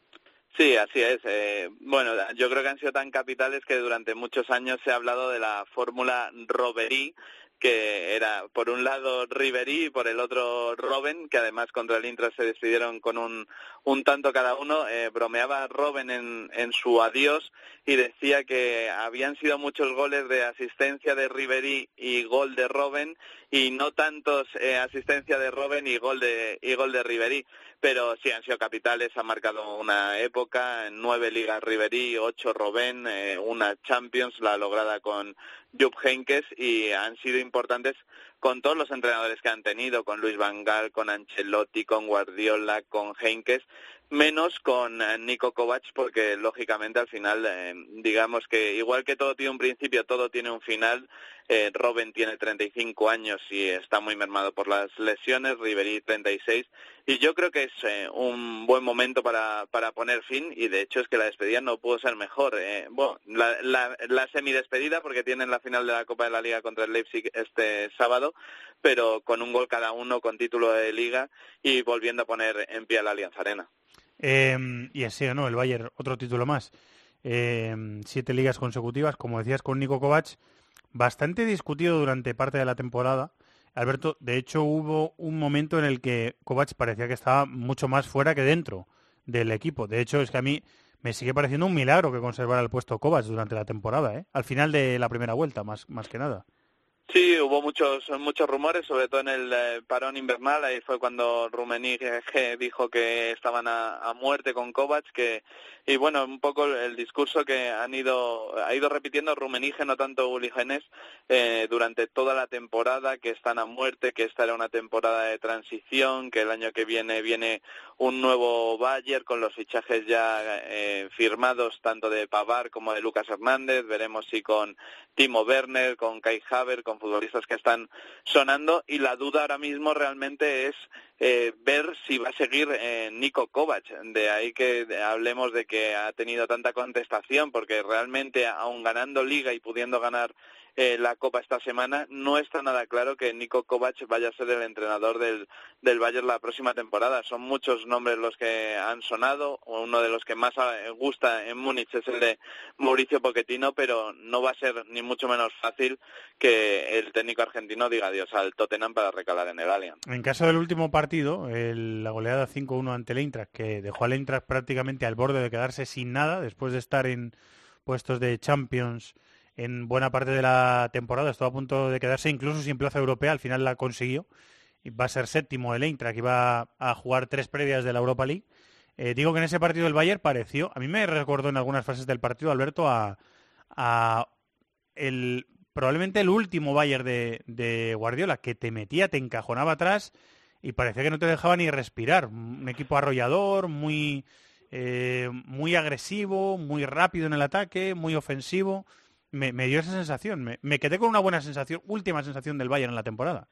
Sí, así es. Eh, bueno, yo creo que han sido tan capitales que durante muchos años se ha hablado de la fórmula Robery, que era por un lado Ribery y por el otro Robben, que además contra el Intra se despidieron con un, un tanto cada uno. Eh, bromeaba Robben en, en su adiós y decía que habían sido muchos goles de asistencia de Ribery y gol de Robben y no tantos eh, asistencia de Robben y gol de y gol de Ribery pero sí han sido capitales han marcado una época nueve ligas Ribery ocho Robben eh, una Champions la lograda con Jupp Heynckes y han sido importantes con todos los entrenadores que han tenido con Luis Van Gaal con Ancelotti con Guardiola con Heynckes menos con eh, Nico Kovac porque lógicamente al final eh, digamos que igual que todo tiene un principio todo tiene un final eh, Robben tiene 35 años y está muy mermado por las lesiones, Ribery 36 y yo creo que es eh, un buen momento para, para poner fin y de hecho es que la despedida no pudo ser mejor. Eh, bueno, la, la, la semidespedida porque tienen la final de la Copa de la Liga contra el Leipzig este sábado, pero con un gol cada uno, con título de liga y volviendo a poner en pie a la Alianza Arena. Eh, y así ganó el Bayern otro título más. Eh, siete ligas consecutivas, como decías con Nico Kovac, bastante discutido durante parte de la temporada. Alberto, de hecho hubo un momento en el que Kovac parecía que estaba mucho más fuera que dentro del equipo. De hecho, es que a mí me sigue pareciendo un milagro que conservara el puesto Kovac durante la temporada, ¿eh? al final de la primera vuelta, más, más que nada. Sí, hubo muchos muchos rumores, sobre todo en el eh, parón invernal. Ahí fue cuando Rummenigge <laughs> dijo que estaban a, a, muerte con Kovac, que y bueno, un poco el, discurso que han ido ha ido repitiendo Rummenigge, no tanto Uli Genes, eh, durante toda la temporada, que están a muerte, que esta era una temporada de transición, que el año que viene viene un nuevo Bayern con los fichajes ya eh, firmados tanto de Pavar como de Lucas Hernández. Veremos si con Timo Werner, con Kai Haver, con futbolistas que están sonando y la duda ahora mismo realmente es eh, ver si va a seguir eh, Nico Kovac. De ahí que hablemos de que ha tenido tanta contestación porque realmente aun ganando liga y pudiendo ganar eh, la Copa esta semana, no está nada claro que Nico Kovac vaya a ser el entrenador del, del Bayern la próxima temporada. Son muchos nombres los que han sonado. Uno de los que más gusta en Múnich es el de Mauricio Pochettino, pero no va a ser ni mucho menos fácil que el técnico argentino diga adiós al Tottenham para recalar en el Allianz. En caso del último partido, el, la goleada 5-1 ante el Eintracht, que dejó al Eintracht prácticamente al borde de quedarse sin nada después de estar en puestos de Champions en buena parte de la temporada. Estuvo a punto de quedarse incluso sin plaza europea. Al final la consiguió. Y va a ser séptimo el Eintracht, que iba a jugar tres previas de la Europa League. Eh, digo que en ese partido el Bayern pareció, a mí me recordó en algunas fases del partido, Alberto, a, a el, probablemente el último Bayern de, de, Guardiola, que te metía, te encajonaba atrás y parecía que no te dejaba ni respirar. Un equipo arrollador, muy, eh, muy agresivo, muy rápido en el ataque, muy ofensivo me, me dio esa sensación. Me, me, quedé con una buena sensación, última sensación del Bayern en la temporada.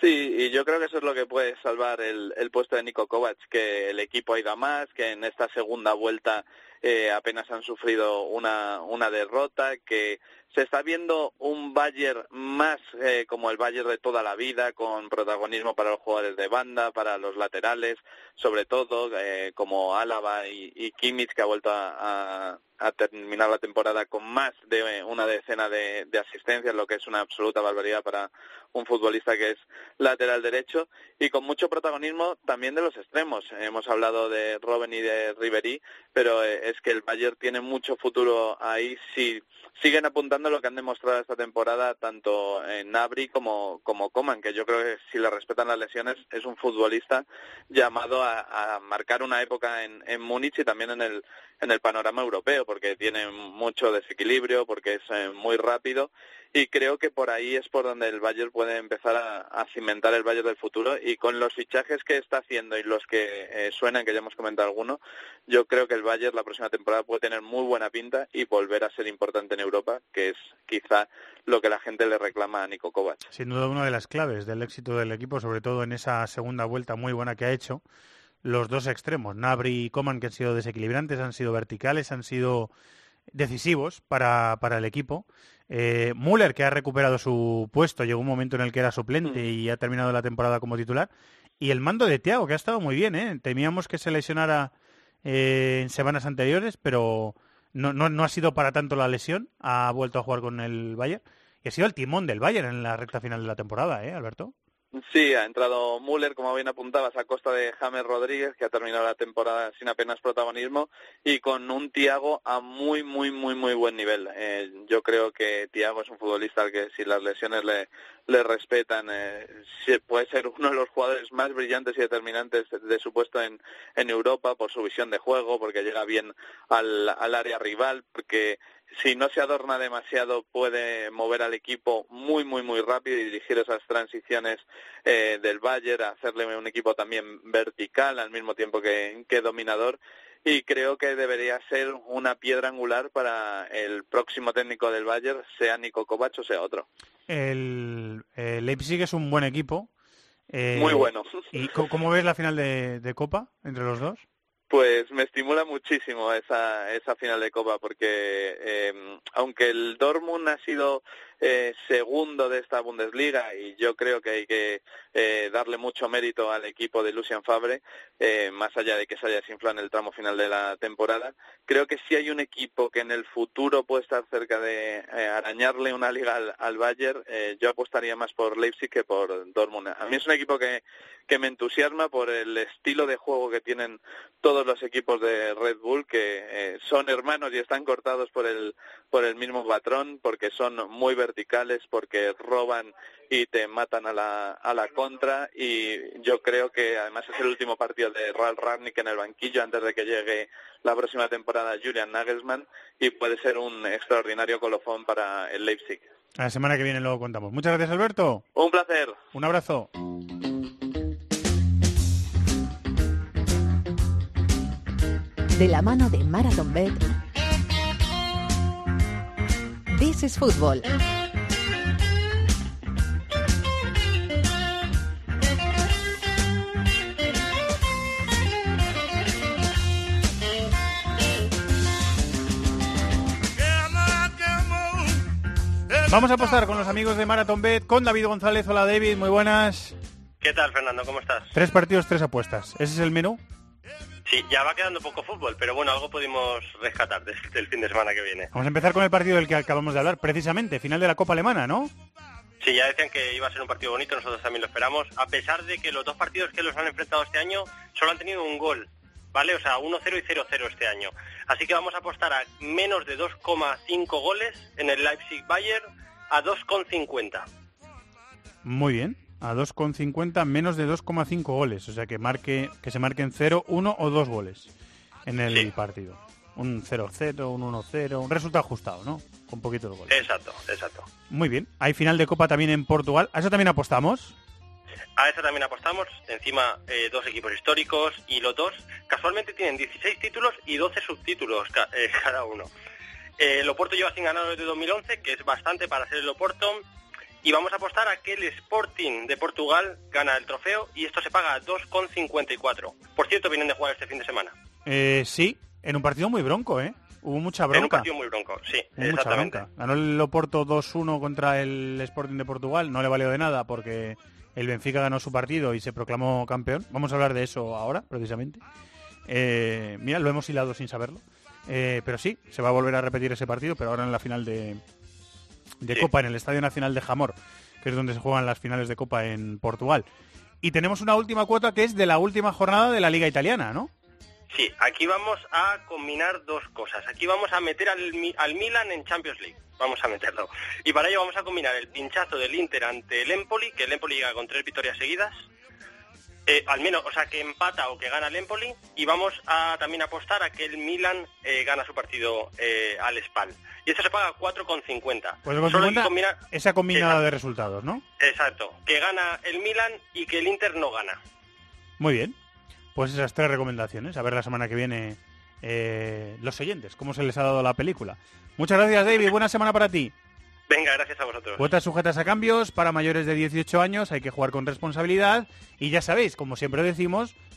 Sí, y yo creo que eso es lo que puede salvar el, el puesto de Nico Kovac, que el equipo ha ido más, que en esta segunda vuelta eh, apenas han sufrido una, una derrota, que se está viendo un Bayern más eh, como el Bayern de toda la vida, con protagonismo para los jugadores de banda, para los laterales, sobre todo eh, como Álava y, y, Kimmich, que ha vuelto a, a, terminar la temporada con más de una decena de, de asistencias, lo que es una absoluta barbaridad para un futbolista que es lateral derecho, y con mucho protagonismo también de los extremos. Hemos hablado de Robben y de Ribery, pero eh, es que el Bayern tiene mucho futuro ahí si siguen apuntando lo que han demostrado esta temporada tanto en Nabri como, como Coman, que yo creo que si le respetan las lesiones es un futbolista llamado a, a marcar una época en, en Múnich y también en el, en el panorama europeo, porque tiene mucho desequilibrio, porque es eh, muy rápido y creo que por ahí es por donde el Bayern puede empezar a, cimentar el Bayern del futuro y con los fichajes que está haciendo y los que eh, suenan, que ya hemos comentado alguno, yo creo que el Bayern la próxima temporada puede tener muy buena pinta y volver a ser importante en Europa, que es quizá lo que la gente le reclama a Nico Kovac. Sin duda una de las claves del éxito del equipo, sobre todo en esa segunda vuelta muy buena que ha hecho, los dos extremos, Nabri y Coman, que han sido desequilibrantes, han sido verticales, han sido decisivos para, para el equipo. Eh, Müller, que ha recuperado su puesto, llegó un momento en el que era suplente y ha terminado la temporada como titular. Y el mando de Thiago, que ha estado muy bien. ¿eh? Temíamos que se lesionara eh, en semanas anteriores, pero no, no, no ha sido para tanto la lesión. Ha vuelto a jugar con el Bayern. Y ha sido el timón del Bayern en la recta final de la temporada, ¿eh, Alberto? Sí, ha entrado Müller, como bien apuntabas, a costa de James Rodríguez, que ha terminado la temporada sin apenas protagonismo, y con un Tiago a muy, muy, muy, muy buen nivel. Eh, yo creo que Tiago es un futbolista al que si las lesiones le, le respetan, eh, puede ser uno de los jugadores más brillantes y determinantes de su puesto en, en Europa por su visión de juego, porque llega bien al, al área rival, porque si no se adorna demasiado puede mover al equipo muy muy muy rápido y dirigir esas transiciones eh, del Bayern, hacerle un equipo también vertical al mismo tiempo que, que dominador y creo que debería ser una piedra angular para el próximo técnico del Bayern, sea Nico Kovac o sea otro. El, el Leipzig es un buen equipo. Eh, Muy bueno. ¿Y cómo ves la final de, de Copa entre los dos? Pues me estimula muchísimo esa, esa final de Copa porque eh, aunque el Dortmund ha sido eh, segundo de esta Bundesliga y yo creo que hay que eh, darle mucho mérito al equipo de Lucian Fabre, eh, más allá de que se haya desinflado en el tramo final de la temporada, creo que si hay un equipo que en el futuro puede estar cerca de eh, arañarle una liga al, al Bayern, yo apostaría más por Leipzig que por Dortmund. A mí es un equipo que, que me entusiasma por el estilo de juego que tienen todos los equipos de Red Bull, que son hermanos y están cortados por el, por el mismo patrón, porque son muy verticales, porque roban y te matan a la, a la contra y yo creo que además es el último partido de Ralf Rangnick en el banquillo antes de que llegue la próxima temporada Julian Nagelsmann y puede ser un extraordinario colofón para el Leipzig. La semana que viene lo contamos. Muchas gracias, Alberto. Un placer. Un abrazo. De la mano de Marathon Bet. This is Football. Vamos a apostar con los amigos de Marathon Bet, con David González. Hola, David, muy buenas. ¿Qué tal, Fernando? ¿Cómo estás? Tres partidos, tres apuestas. ¿Ese es el menú? Sí, ya va quedando poco fútbol, pero bueno, algo pudimos rescatar del, del fin de semana que viene. Vamos a empezar con el partido del que acabamos de hablar, precisamente, final de la Copa Alemana, ¿no? Sí, ya decían que iba a ser un partido bonito, nosotros también lo esperamos, a pesar de que los dos partidos que los han enfrentado este año solo han tenido un gol, ¿vale? O sea, 1-0 y 0-0 este año. Así que vamos a apostar a menos de 2,5 goles en el Leipzig-Bayern a 2,50. Muy bien. A 2,50 menos de 2,5 goles. O sea que marque que se marquen 0, 1 o 2 goles en el partido. Un 0-0, un 1-0, un resultado ajustado, ¿no? Con poquitos goles. Exacto, exacto. Muy bien. Hay final de Copa también en Portugal. ¿A eso también apostamos? A eso también apostamos, encima eh, dos equipos históricos y los dos casualmente tienen 16 títulos y 12 subtítulos ca- eh, <laughs> cada uno. Eh, el Oporto lleva sin ganar desde 2011, que es bastante para ser el Oporto, y vamos a apostar a que el Sporting de Portugal gana el trofeo y esto se paga a 2,54. Por cierto, vienen de jugar este fin de semana. Eh, sí, en un partido muy bronco, ¿eh? Hubo mucha En un bronca. partido muy bronco, sí, Hubo mucha bronca. Ganó el Oporto 2-1 contra el Sporting de Portugal. No le valió de nada porque el Benfica ganó su partido y se proclamó campeón. Vamos a hablar de eso ahora, precisamente. Eh, mira, lo hemos hilado sin saberlo. Eh, pero sí, se va a volver a repetir ese partido, pero ahora en la final de, de Copa, en el Estadio Nacional de Jamor, que es donde se juegan las finales de Copa en Portugal. Y tenemos una última cuota que es de la última jornada de la Liga Italiana, ¿no? Sí, aquí vamos a combinar dos cosas. Aquí vamos a meter al, al Milan en Champions League. Vamos a meterlo. Y para ello vamos a combinar el pinchazo del Inter ante el Empoli, que el Empoli llega con tres victorias seguidas. Eh, al menos, o sea, que empata o que gana el Empoli. Y vamos a también apostar a que el Milan eh, gana su partido eh, al Spal. Y esto se paga 4,50. Pues con Solo hay que 50, combinar- esa combinada de resultados, ¿no? Exacto. Que gana el Milan y que el Inter no gana. Muy bien. Pues esas tres recomendaciones. A ver la semana que viene los oyentes, cómo se les ha dado la película. Muchas gracias, David. Buena semana para ti. Venga, gracias a vosotros. Cuotas sujetas a cambios para mayores de 18 años, hay que jugar con responsabilidad y ya sabéis, como siempre decimos,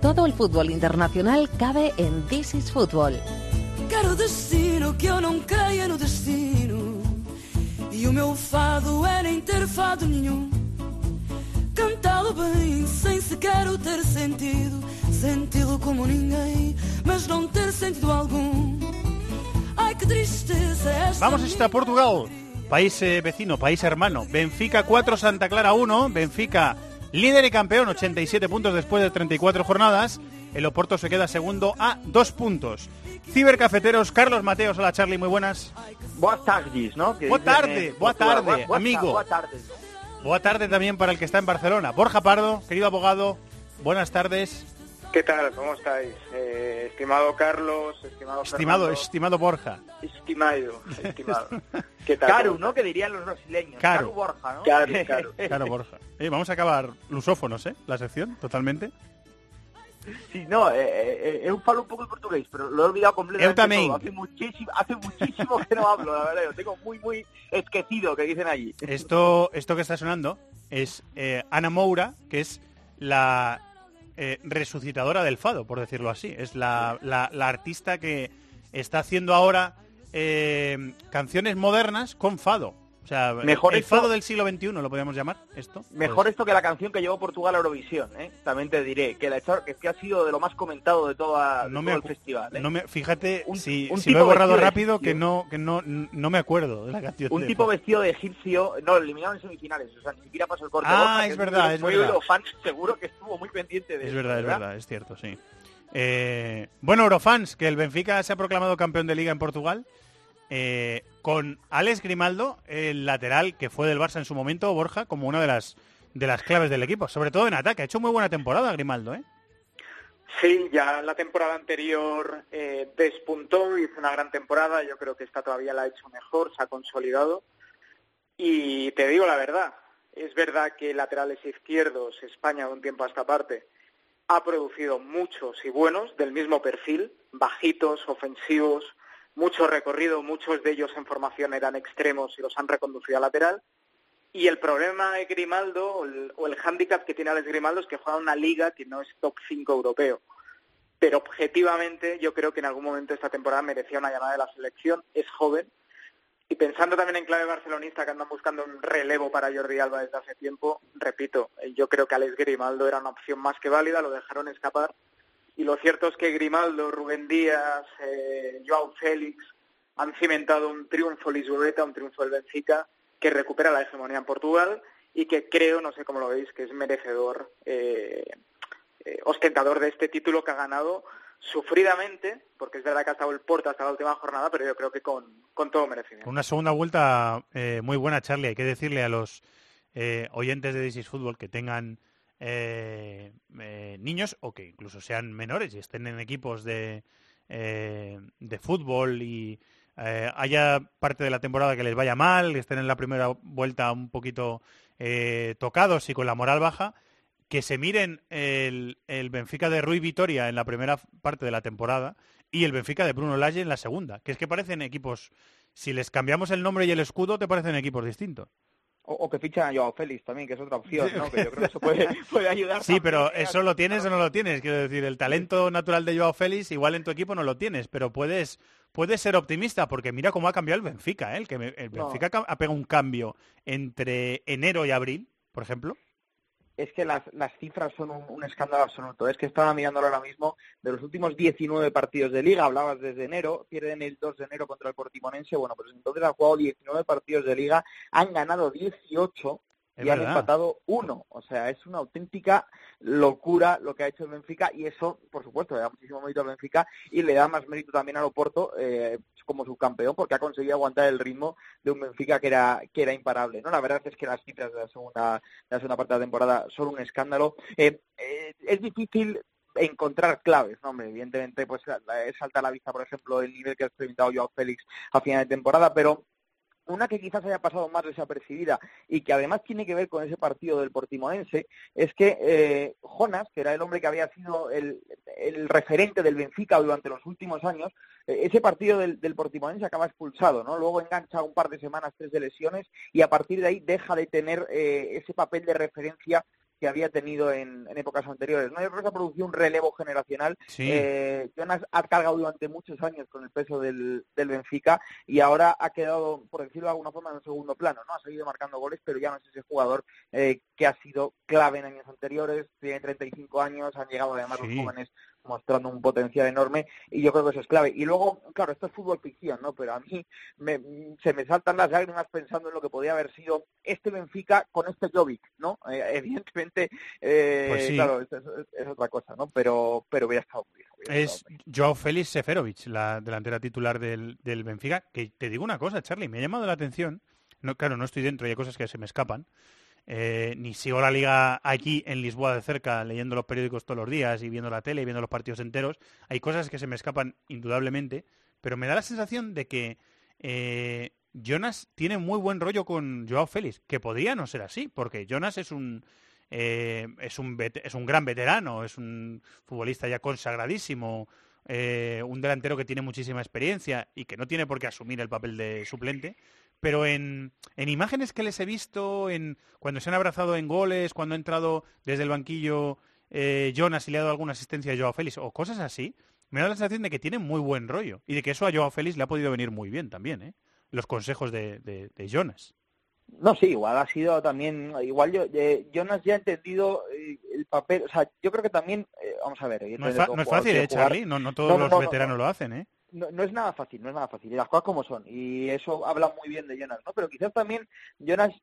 Todo el fútbol internacional cabe en This is Football. Quero destino que eu não creia no destino. E o meu fado é nem ter fado nenhum. Cantá-lo bem, sem sequer o ter sentido. Senti-lo como ninguém, mas não ter sentido algum. Ai que tristeza esta. Vamos hasta Portugal, país eh, vecino, país hermano. Benfica 4, Santa Clara 1. Benfica líder y campeón, 87 puntos después de 34 jornadas. El Oporto se queda segundo a dos puntos. Cibercafeteros, Carlos Mateos, hola Charlie, muy buenas. Boas tardes, ¿no? Que Boa dicen tarde, en boa Portugal. tarde, Boa- boa amigo. ta- Boa tarde. Boa tarde también para el que está en Barcelona. Borja Pardo, querido abogado, buenas tardes. ¿Qué tal? ¿Cómo estáis? Eh, estimado Carlos, estimado Estimado, Fernando, estimado Borja. estimado, estimado. <laughs> ¿Qué tal? Caru, ¿Cómo ¿no? Que dirían los brasileños. Caro. Caru Borja, ¿no? Claro, <laughs> claro. Claro, Borja. Eh, vamos a acabar lusófonos, ¿eh? La sección, totalmente. Sí, no, eh, eh, eu falo un pouco de portugués, pero lo he olvidado completamente tamén. todo. Hace muchísimo, hace muchísimo que no hablo, la verdad. Lo tengo muy, muy esquecido, que dicen allí. Esto, esto que está sonando es eh, Ana Moura, que es la eh, resucitadora del fado, por decirlo así. Es la, artista que está haciendo ahora eh, canciones modernas con fado. O sea, Mejor el esto- fado del siglo XXI, lo podríamos llamar, esto. Mejor Pues, esto que la canción que llevó Portugal a Eurovisión, ¿eh? También te diré, que, la que ha sido de lo más comentado de, toda, de no todo me el festival. ¿eh? no me, fíjate, Un- si, un si lo he borrado rápido, que no que no, no me acuerdo de la canción. Un de tipo fado. vestido de egipcio, no, lo eliminaron en semifinales, o sea, ni siquiera pasó el corte. Ah, es verdad, es muy verdad. Eurofan, <laughs> seguro que estuvo muy pendiente de Es eso, verdad, es verdad, es cierto, sí. Eh, bueno, Eurofans, que el Benfica se ha proclamado campeón de liga en Portugal, eh, con Alex Grimaldo, el lateral que fue del Barça en su momento, Borja, como una de las de las claves del equipo, sobre todo en ataque. Ha hecho muy buena temporada Grimaldo, ¿eh? Sí, ya la temporada anterior eh, despuntó, hizo una gran temporada, yo creo que esta todavía la ha hecho mejor, se ha consolidado. Y te digo la verdad, es verdad que laterales izquierdos, España de un tiempo a esta parte, ha producido muchos y buenos del mismo perfil, bajitos, ofensivos, mucho recorrido, muchos de ellos en formación eran extremos y los han reconducido a lateral. Y el problema de Grimaldo, o el, o el hándicap que tiene Alex Grimaldo, es que juega una liga que no es top 5 europeo. Pero objetivamente yo creo que en algún momento esta temporada merecía una llamada de la selección. Es joven. Y pensando también en clave barcelonista, que andan buscando un relevo para Jordi Alba desde hace tiempo, repito, yo creo que Alex Grimaldo era una opción más que válida, lo dejaron escapar. Y lo cierto es que Grimaldo, Rubén Díaz, eh, Joao Félix han cimentado un triunfo lisboeta, un triunfo del Benfica, que recupera la hegemonía en Portugal y que creo, no sé cómo lo veis, que es merecedor, eh, eh, ostentador de este título que ha ganado sufridamente, porque es verdad que ha estado el Porto hasta la última jornada, pero yo creo que con, con todo merecimiento. Una segunda vuelta eh, muy buena, Charlie. Hay que decirle a los eh, oyentes de This is Football que tengan eh, eh, niños o que incluso sean menores y estén en equipos de, eh, de fútbol y eh, haya parte de la temporada que les vaya mal, que estén en la primera vuelta un poquito tocados y con la moral baja, que se miren el, el Benfica de Rui Vitoria en la primera parte de la temporada y el Benfica de Bruno Lage en la segunda, que es que parecen equipos, si les cambiamos el nombre y el escudo, te parecen equipos distintos. O, o que fichan a Joao Félix también, que es otra opción, ¿no? Que yo creo que eso puede, <laughs> puede ayudar. Sí, pero también, ¿eh? eso lo tienes o no lo tienes. Quiero decir, el talento natural de Joao Félix igual en tu equipo no lo tienes, pero puedes, puedes ser optimista porque mira cómo ha cambiado el Benfica. ¿eh? El, que me- el No. Benfica ha pegado un cambio entre enero y abril, por ejemplo. Es que las, las cifras son un, escándalo absoluto. Es que estaba mirándolo ahora mismo, de los últimos 19 partidos de liga, hablabas desde enero, pierden el 2 de enero contra el Portimonense, bueno, pues entonces han jugado 19 partidos de liga, han ganado 18 Es y han empatado uno. O sea, es una auténtica locura lo que ha hecho el Benfica y eso, por supuesto, le da muchísimo mérito al Benfica y le da más mérito también al Oporto eh, como subcampeón porque ha conseguido aguantar el ritmo de un Benfica que era que era imparable. no La verdad es que las cifras de la segunda, de la segunda parte de la temporada son un escándalo. Eh, eh, es difícil encontrar claves, ¿no? Hombre, evidentemente, pues salta a la vista, por ejemplo, el nivel que ha experimentado Joao Félix a final de temporada, pero una que quizás haya pasado más desapercibida y que además tiene que ver con ese partido del Portimonense es que eh, Jonas, que era el hombre que había sido el, referente del Benfica durante los últimos años, eh, ese partido del, del Portimonense acaba expulsado, ¿no? Luego engancha un par de semanas, tres de lesiones y a partir de ahí deja de tener eh, ese papel de referencia que había tenido en, en épocas anteriores. ¿no? Yo creo que se ha producido un relevo generacional. Sí. Eh, Jonas ha cargado durante muchos años con el peso del, del Benfica y ahora ha quedado, por decirlo de alguna forma, en un segundo plano. no Ha seguido marcando goles, pero ya no es ese jugador eh, que ha sido clave en años anteriores. Tiene 35 años, han llegado además Sí. los jóvenes mostrando un potencial enorme y yo creo que eso es clave. Y luego, claro, esto es fútbol ficción, ¿no? Pero a mí me- se me saltan las lágrimas pensando en lo que podía haber sido este Benfica con este Jovic, ¿no? Eh, <laughs> evidentemente, eh, Pues sí. claro, es, es- es otra cosa, ¿no? Pero, pero hubiera estado muy bien. hubiera Es Joao Félix Seferovic, la delantera titular del, del Benfica. Que te digo una cosa, Charlie, me ha llamado la atención. No, claro, no estoy dentro y hay cosas que se me escapan. Eh, ni sigo la liga aquí en Lisboa de cerca, leyendo los periódicos todos los días y viendo la tele y viendo los partidos enteros. Hay cosas que se me escapan indudablemente, pero me da la sensación de que eh, Jonas tiene muy buen rollo con Joao Félix, que podría no ser así, porque Jonas es un eh, es un es un gran veterano, es un futbolista ya consagradísimo, un delantero que tiene muchísima experiencia y que no tiene por qué asumir el papel de suplente, pero en, en imágenes que les he visto, en cuando se han abrazado en goles, cuando ha entrado desde el banquillo eh, Jonas y le ha dado alguna asistencia a Joao Félix o cosas así, me da la sensación de que tiene muy buen rollo y de que eso a Joao Félix le ha podido venir muy bien también, ¿eh? los consejos de, de- de Jonas. No, sí, igual ha sido también, igual yo, eh, Jonas ya ha entendido eh, el papel, o sea, yo creo que también, eh, vamos a ver, No es, no fácil, ¿eh, Charlie? No, no todos No, no, los no, no, veteranos no. lo hacen, ¿eh? No, no es nada fácil, no es nada fácil, y las cosas como son, y eso habla muy bien de Jonas, ¿no? Pero quizás también Jonas,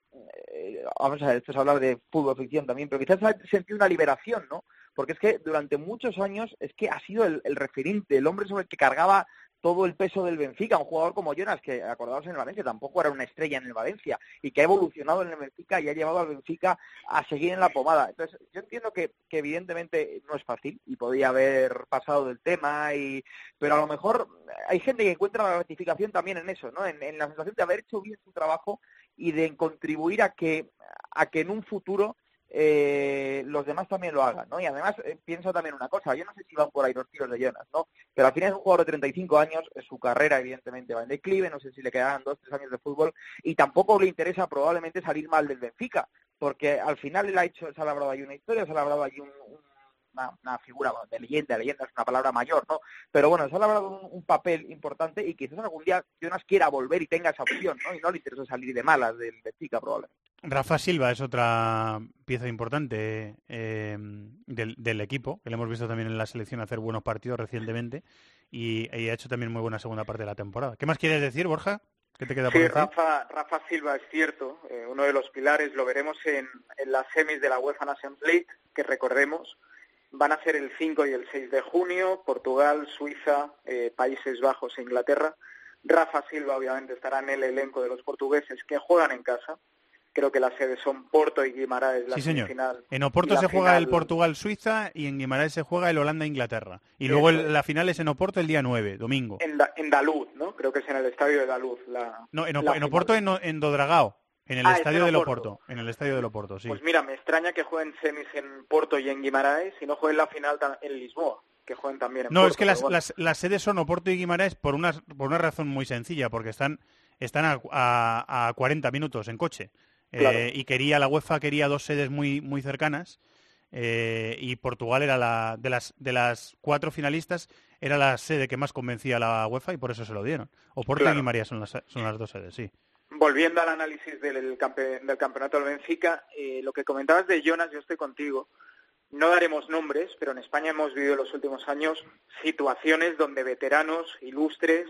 eh, vamos a esto es hablar de fútbol ficción también, pero quizás ha sentido una liberación, ¿no? Porque es que durante muchos años es que ha sido el, el referente, el hombre sobre el que cargaba todo el peso del Benfica, un jugador como Jonas, que acordados en el Valencia, tampoco era una estrella en el Valencia, y que ha evolucionado en el Benfica y ha llevado al Benfica a seguir en la pomada. Entonces, yo entiendo que, que evidentemente no es fácil y podía haber pasado del tema, y pero a lo mejor hay gente que encuentra la gratificación también en eso, ¿no? En, en la sensación de haber hecho bien su trabajo y de contribuir a que, a que en un futuro eh, los demás también lo hagan, ¿no? Y además eh, pienso también una cosa, yo no sé si van por ahí los tiros de Jonas, ¿no? Pero al final es un jugador de 35 años, eh, su carrera evidentemente va en declive, no sé si le quedarán dos, tres años de fútbol, y tampoco le interesa probablemente salir mal del Benfica, porque al final él ha hecho, se ha labrado ahí una historia, se ha labrado un, un- una, una figura bueno, de leyenda, leyenda es una palabra mayor, ¿no? Pero bueno, se ha labrado un, un papel importante y quizás algún día Jonas quiera volver y tenga esa opción, ¿no? Y no le interesa salir de malas del Benfica probablemente. Rafa Silva es otra pieza importante eh, del, del equipo, que le hemos visto también en la selección hacer buenos partidos recientemente y, y ha hecho también muy buena segunda parte de la temporada. ¿Qué más quieres decir, Borja? ¿Qué te queda por Sí, decir? Rafa, Rafa Silva es cierto, eh, uno de los pilares, lo veremos en, en las semis de la UEFA Nations League, que recordemos, van a ser el 5 y el 6 de junio, Portugal, Suiza, eh, Países Bajos e Inglaterra. Rafa Silva obviamente estará en el elenco de los portugueses que juegan en casa. Creo que las sedes son Porto y Guimaraes, la Sí, señor. semifinal. En Oporto se juega el final- Portugal-Suiza y en Guimarães se juega el Holanda-Inglaterra. Y luego el- la final es en Oporto el día 9, domingo. En, Da- en Daluz, ¿no? Creo que es en el estadio de Daluz. La, No, en, la en final. Oporto en, en Dodragao, en el Ah, es estadio del Oporto. En el estadio del Oporto, sí. Pues mira, me extraña que jueguen semis en Porto y en Guimaraes y no jueguen la final en Lisboa, que jueguen también en No, Porto. es que las, bueno. las, las sedes son Oporto y Guimarães por una, por una razón muy sencilla, porque están, están a, a, a 40 minutos en coche. Eh, y quería, la UEFA quería dos sedes muy, muy cercanas. eh, y Portugal era la de las de las cuatro finalistas era la sede que más convencía a la UEFA y por eso se lo dieron. Oporto Claro. y Guimaría son las, son las dos sedes, sí. Volviendo al análisis del, campe- del campeonato del Benfica, eh, lo que comentabas de Jonas, yo estoy contigo. No daremos nombres, pero en España hemos vivido en los últimos años situaciones donde veteranos, ilustres,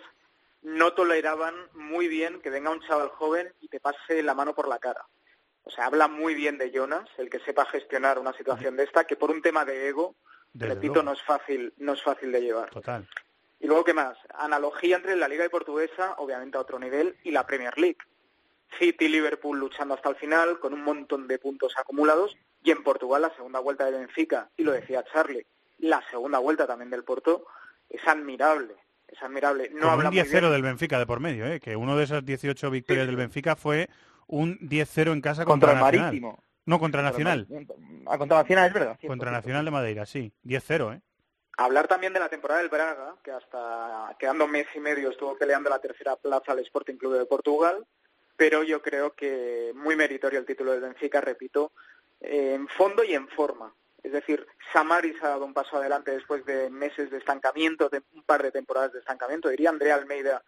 no toleraban muy bien que venga un chaval joven y te pase la mano por la cara. O sea, habla muy bien de Jonas, el que sepa gestionar una situación de esta, que por un tema de ego, Desde repito, luego. no es fácil, no es fácil de llevar. Total. Y luego, ¿qué más? Analogía entre la Liga Portuguesa, obviamente a otro nivel, y la Premier League. City y Liverpool luchando hasta el final, con un montón de puntos acumulados, y en Portugal la segunda vuelta de Benfica, y lo decía Charlie, la segunda vuelta también del Porto, es admirable, es admirable. No Con un muy 10-0 bien- del Benfica de por medio, ¿eh? que uno de esas 18 victorias del Benfica fue un 10-0 en casa Contra contra, el Nacional. Marítimo. No, contra Nacional. A contra Nacional, es verdad. Contra Nacional de Madeira, sí. 10-0, ¿eh? Hablar también de la temporada del Braga, que hasta quedando mes y medio estuvo peleando la tercera plaza al Sporting Club de Portugal, pero yo creo que muy meritorio el título del Benfica, repito, en fondo y en forma. Es decir, Samaris ha dado un paso adelante después de meses de estancamiento, de un par de temporadas de estancamiento. Diría Andrea Almeida,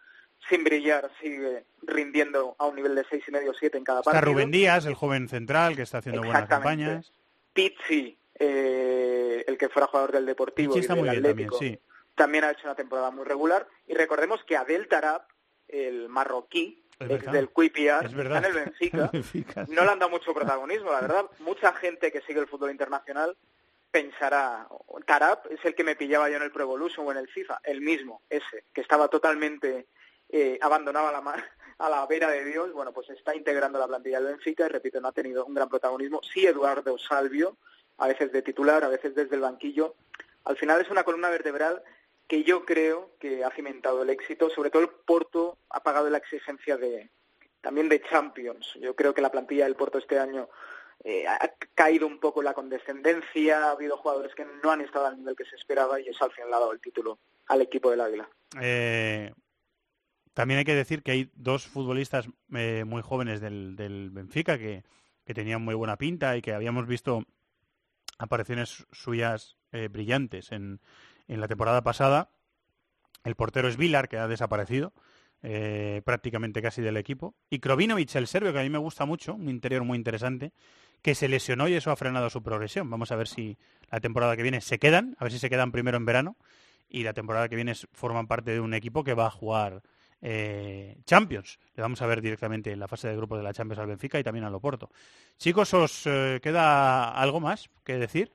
sin brillar, sigue rindiendo a un nivel de seis y medio, siete en cada Está partido. Rubén Díaz, el joven central, que está haciendo buenas campañas. Pizzi, eh, el que fuera jugador del Deportivo y está del muy bien también, Atlético, sí. también ha hecho una temporada muy regular. Y recordemos que Adel Tarab, el marroquí, ex del verdad. está en el Benfica, <laughs> Benfica, sí. no le han dado mucho protagonismo, la verdad. Mucha gente que sigue el fútbol internacional pensará, Tarab es el que me pillaba yo en el Pro Evolution o en el FIFA, el mismo, ese, que estaba totalmente eh, abandonado a la, ma- <laughs> a la vera de Dios, bueno, pues está integrando la plantilla del Benfica y repito, no ha tenido un gran protagonismo. Sí, Eduardo Salvio, a veces de titular, a veces desde el banquillo. Al final es una columna vertebral que yo creo que ha cimentado el éxito, sobre todo el Porto ha pagado la exigencia de también de Champions. Yo creo que la plantilla del Porto este año eh, ha caído un poco la condescendencia, ha habido jugadores que no han estado al nivel que se esperaba y eso al final ha dado el título al equipo del Águila. Eh, también hay que decir que hay dos futbolistas eh, muy jóvenes del, del Benfica que, que tenían muy buena pinta y que habíamos visto apariciones suyas eh, brillantes en, en la temporada pasada. El portero es Vilar, que ha desaparecido eh, prácticamente casi del equipo. Y Krovinovic, el serbio, que a mí me gusta mucho, un interior muy interesante, que se lesionó y eso ha frenado su progresión. Vamos a ver si la temporada que viene se quedan, a ver si se quedan primero en verano y la temporada que viene forman parte de un equipo que va a jugar eh, Champions. Le vamos a ver directamente en la fase de grupo de la Champions al Benfica y también al Oporto. Chicos, ¿os eh, queda algo más que decir?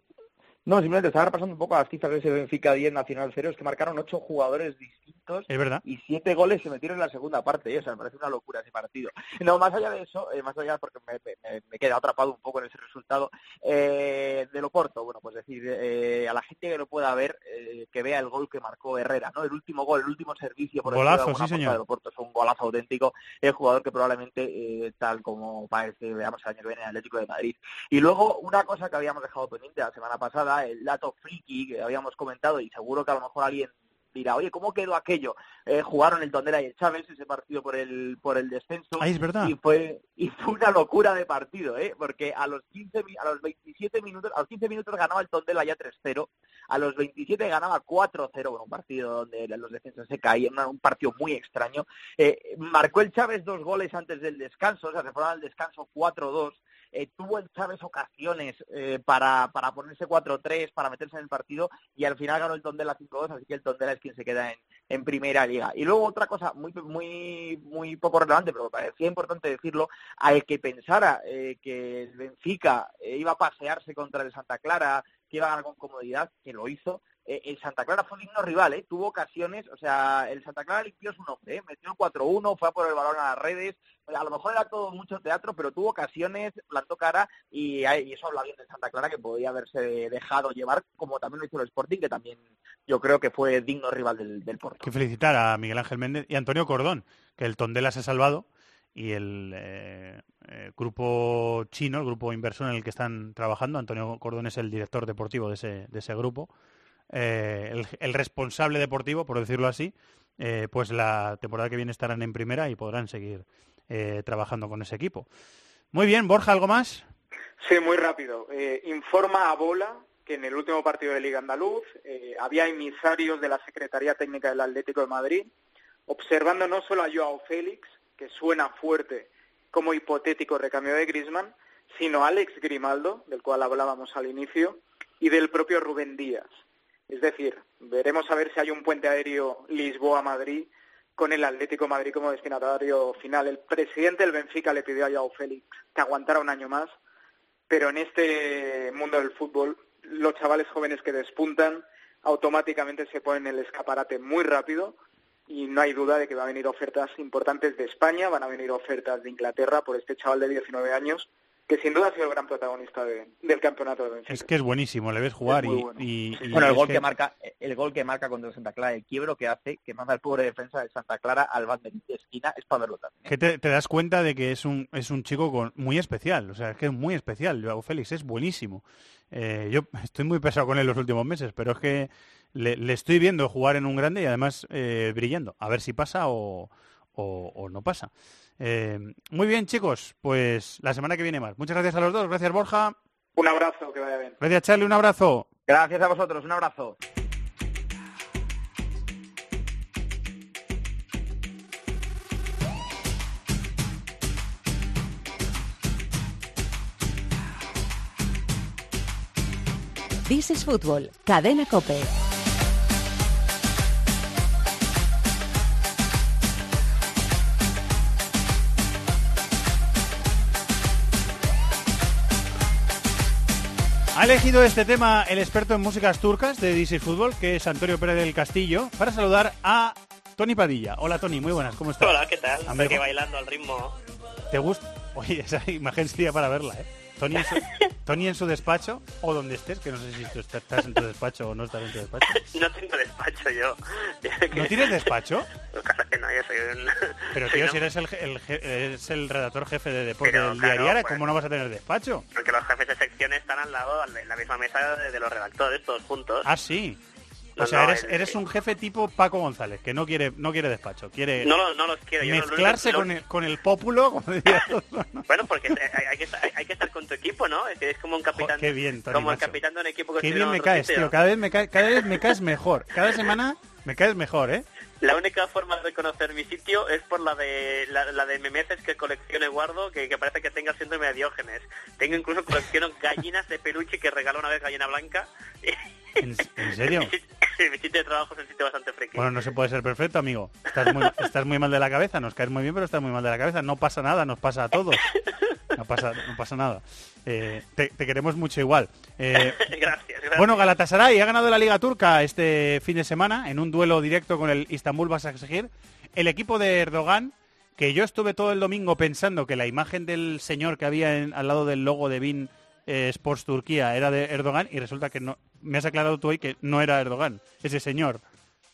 No, simplemente estaba repasando un poco las cifras de ese Benfica 10 Nacional 0, es que marcaron ocho jugadores distintos Es verdad. y siete goles se metieron en la segunda parte, ¿eh? o sea, me parece una locura ese partido. No, más allá de eso, eh, más allá porque me, me, me queda atrapado un poco en ese resultado, eh, de Loporto, bueno, pues decir, eh, a la gente que lo pueda ver, eh, que vea el gol que marcó Herrera, ¿no? El último gol, el último servicio por decirlo de Golazo, alguna sí, señor. de Loporto, es un golazo auténtico, el jugador que probablemente, tal como parece, veamos el año que viene en el Atlético de Madrid. Y luego, una cosa que habíamos dejado pendiente la semana pasada, el dato friki que habíamos comentado, y seguro que a lo mejor alguien dirá, oye, ¿cómo quedó aquello? Eh, jugaron el Tondela y el Chávez ese partido por el por el descenso. Ah, es verdad. Y fue y fue una locura de partido, ¿eh? Porque a los 15 mi- a los 27 minutos, a los 15 minutos ganaba el Tondela ya 3-0, a los 27 ganaba 4-0, bueno, un partido donde los defensas se caían, un partido muy extraño. Eh, marcó el Chávez dos goles antes del descanso, o sea, se fueron al descanso 4-2. Eh, tuvo el Chávez ocasiones eh, para, para ponerse 4-3, para meterse en el partido y al final ganó el Tondela 5-2, así que el Tondela es quien se queda en, en primera liga. Y luego otra cosa muy muy muy poco relevante, pero me parecía importante decirlo, al que pensara eh, que el Benfica eh, iba a pasearse contra el Santa Clara, que iba a ganar con comodidad, que lo hizo, el Santa Clara fue digno rival, ¿eh? tuvo ocasiones, o sea, el Santa Clara limpió su nombre, ¿eh? metió el 4-1, fue a por el balón a las redes, a lo mejor era todo mucho teatro, pero tuvo ocasiones, plantó cara y, y eso habla bien del Santa Clara que podía haberse dejado llevar, como también lo hizo el Sporting, que también yo creo que fue digno rival del, del Porto. que felicitar a Miguel Ángel Méndez y a Antonio Cordón, que el Tondela se ha salvado y el eh, eh, grupo chino, el grupo inversor en el que están trabajando, Antonio Cordón es el director deportivo de ese, de ese grupo, eh, el, responsable deportivo, por decirlo así, eh, pues la temporada que viene estarán en primera y podrán seguir eh, trabajando con ese equipo. Muy bien, Borja, ¿algo más? Sí, muy rápido. Informa a Bola que en el último partido de Liga Andaluz había emisarios de la Secretaría Técnica del Atlético de Madrid observando no solo a Joao Félix, que suena fuerte como hipotético recambio de Griezmann, sino a Alex Grimaldo, del cual hablábamos al inicio, y del propio Rubén Díaz. Es decir, veremos a ver si hay un puente aéreo Lisboa-Madrid con el Atlético Madrid como destinatario final. El presidente del Benfica le pidió a Joao Félix que aguantara un año más, pero en este mundo del fútbol los chavales jóvenes que despuntan automáticamente se ponen el escaparate muy rápido y no hay duda de que va a venir ofertas importantes de España, van a venir ofertas de Inglaterra por este chaval de 19 años que sin duda ha sido el gran protagonista del campeonato de Benfica. Es que es buenísimo, le ves jugar y, y, y bueno, el gol que... marca, el gol que marca contra Santa Clara, el quiebro que hace, que manda el pobre defensa de Santa Clara al banderín de esquina, es para verlo también. ¿eh? que te, te, das cuenta de que es un es un chico con, muy especial, o sea, es que es muy especial. Joao Félix es buenísimo. Eh, yo estoy muy pesado con él los últimos meses, pero es que le, le estoy viendo jugar en un grande y además eh, brillando. A ver si pasa o, o, o no pasa. Eh, muy bien, chicos, pues la semana que viene más. Muchas gracias a los dos. Gracias, Borja. Un abrazo, que vaya bien. Gracias, Charlie. Un abrazo. Gracias a vosotros. Un abrazo. This is Fútbol, Cadena Cope. Ha elegido este tema el experto en músicas turcas de DC Fútbol, que es Antonio Pérez del Castillo, para saludar a Tony Padilla. Hola Tony, muy buenas, ¿cómo estás? Hola, ¿qué tal? Aquí bailando al ritmo. ¿Te gusta? Oye, esa <laughs> imagen sería para verla, ¿eh? Tony en, su, <laughs> Tony en su despacho, o donde estés, que no sé si tú estás en tu despacho o no estás en tu despacho. <laughs> No tengo despacho yo. <laughs> ¿No tienes despacho? Que no, yo soy un... Pero tío, si eres el, je- el je- eres el redactor jefe de deporte Pero, del claro, diario, pues- ¿cómo no vas a tener despacho? Porque los jefes de sección están al lado, en la misma mesa de los redactores, todos juntos. Ah, sí. O sea, no, eres, el- eres un jefe tipo Paco González, que no quiere no quiere despacho, quiere No, lo- no los quiero. yo lo- lo- mezclarse con el, con el pópulo, como <laughs> ¿no? Bueno, porque hay, hay que, estar- hay, que estar con tu equipo, ¿no? Es, es como un capitán, qué bien, Tony, como el macho. capitán de un equipo que Qué bien en me caes, tío. Cada vez me, caes, cada vez me caes mejor. Cada semana me caes mejor, ¿eh? La única forma de reconocer mi sitio es por la de la, la de memeces que colecciono y guardo, que, que parece que tenga el síndrome de Diógenes. Tengo incluso colecciono <laughs> gallinas de peluche que regaló una vez gallina blanca. ¿En, en serio? <laughs> <laughs> mi sitio de trabajo es un sitio bastante friki. Bueno, no se puede ser perfecto, amigo. Estás muy, <laughs> estás muy mal de la cabeza, nos caes muy bien, pero estás muy mal de la cabeza. No pasa nada, nos pasa a todos. No pasa, no pasa nada. Eh, te, te queremos mucho igual. Eh, <laughs> gracias, gracias. Bueno, Galatasaray ha ganado la Liga Turca este fin de semana en un duelo directo con el Istanbul Basaksehir. El equipo de Erdogan, que yo estuve todo el domingo pensando que la imagen del señor que había en- al lado del logo de BIN eh, Sports Turquía era de Erdogan y resulta que no. Me has aclarado tú hoy que no era Erdogan, ese señor.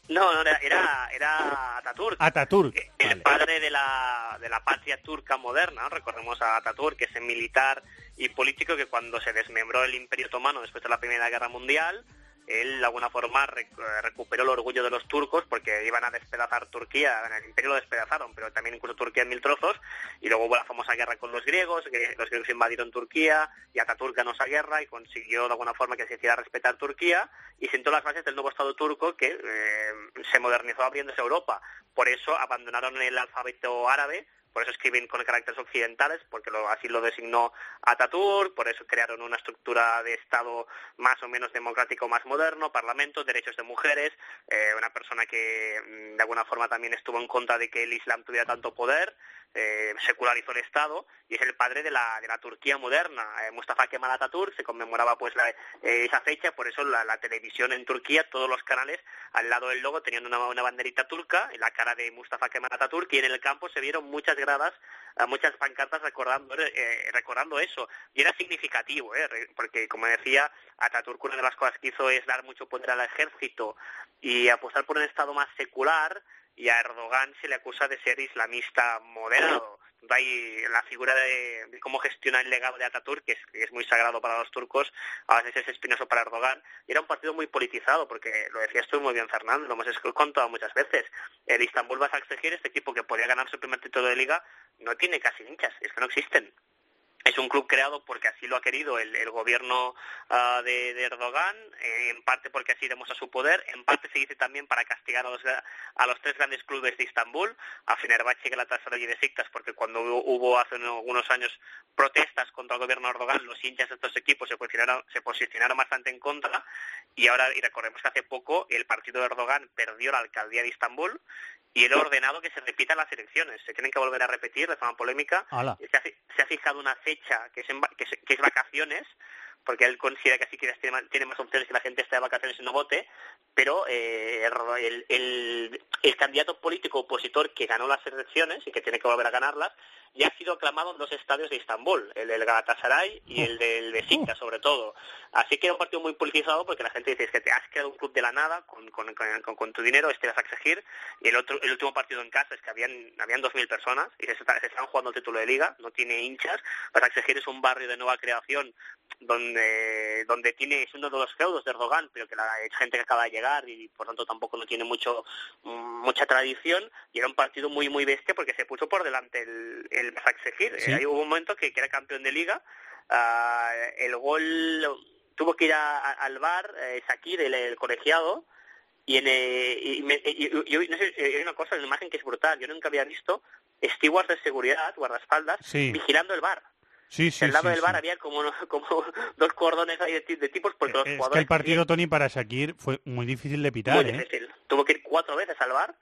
No, no, era, era, era Ataturk. Ataturk. el padre de la, de la patria turca moderna. ¿no? Recordemos a Ataturk, que es militar y político que cuando se desmembró el Imperio Otomano después de la Primera Guerra Mundial, él de alguna forma rec- recuperó el orgullo de los turcos porque iban a despedazar Turquía, en el Imperio lo despedazaron, pero también incluso Turquía en mil trozos, y luego hubo la famosa guerra con los griegos, que los griegos invadieron Turquía, y Ataturk ganó esa guerra y consiguió de alguna forma que se hiciera respetar Turquía, y sentó las bases del nuevo Estado turco que eh, se modernizó abriéndose a Europa. Por eso abandonaron el alfabeto árabe, por eso escriben con caracteres occidentales, porque lo- así lo designó Ataturk, por eso crearon una estructura de Estado más o menos democrático, más moderno, parlamento, derechos de mujeres, eh, una persona que mm, de alguna forma también estuvo en contra de que el Islam tuviera tanto poder, eh, secularizó el Estado y es el padre de la, de la Turquía moderna. Eh, Mustafa Kemal Atatürk se conmemoraba pues la- eh, esa fecha, por eso la, la televisión en Turquía, todos los canales al lado del logo tenían una, una banderita turca en la cara de Mustafa Kemal Atatürk y en el campo se vieron muchas eh, muchas pancartas recordando, eh, recordando eso y era significativo, eh, porque como decía Atatürk una de las cosas que hizo es dar mucho poder al ejército y apostar por un Estado más secular y a Erdogan se le acusa de ser islamista moderado. Hay la figura de, cómo gestiona el legado de Ataturk, que es, que es muy sagrado para los turcos, a veces es espinoso para Erdogan, y era un partido muy politizado, porque lo decías tú muy bien, Fernando, lo hemos contado muchas veces. El Istanbul Basaksehir, este equipo que podía ganar su primer título de liga, no tiene casi hinchas, es que no existen. Es un club creado porque así lo ha querido el, gobierno ah, de, Erdogan, en parte porque así demuestra su poder, en parte se dice también para castigar a los, a los tres grandes clubes de Estambul, a Fenerbahce, Galatasaray y Besiktas, porque cuando hubo, hubo hace algunos años protestas contra el gobierno de Erdogan, los hinchas de estos equipos se posicionaron, se posicionaron bastante en contra y ahora, y recordemos que hace poco el partido de Erdogan perdió la alcaldía de Estambul y él ha ordenado que se repitan las elecciones. Se tienen que volver a repetir de forma polémica. Se ha, se ha, fijado una fecha que es, en, que, es, que es vacaciones porque él considera que así que tiene más opciones que la gente esté de vacaciones y no vote, pero eh, el, el, el, candidato político opositor que ganó las elecciones y que tiene que volver a ganarlas, ya ha sido aclamado en dos estadios de Estambul, el del Galatasaray y el del Besiktas sobre todo. Así que es un partido muy politizado porque la gente dice es que te has creado un club de la nada con, con, con, con tu dinero, este vas a exigir, y el otro el último partido en casa es que habían habían 2.000 personas y se, se están jugando el título de liga, no tiene hinchas, vas a exigir es un barrio de nueva creación donde donde tiene es uno de los feudos de Erdogan, pero que la gente que acaba de llegar y por tanto tampoco no tiene mucho mm, mucha tradición y era un partido muy muy bestia porque se puso por delante el, el Basaksehir. ¿Sí? Ahí hubo un momento que, que, era campeón de liga, uh, el gol tuvo que ir a, a, al bar, eh, Sakir, el, el colegiado, y, en, eh, y, me, y, y, no sé, hay una cosa, una imagen que es brutal. Yo nunca había visto stewards de seguridad, guardaespaldas, sí. vigilando el bar. Sí, sí, Al lado sí, del bar había como, <laughs> como dos cordones ahí de, de tipos porque los Es que jugadores... el partido, Tony, para Shakir fue muy difícil de pitar, Muy ¿eh? difícil. Tuvo que ir cuatro veces al bar.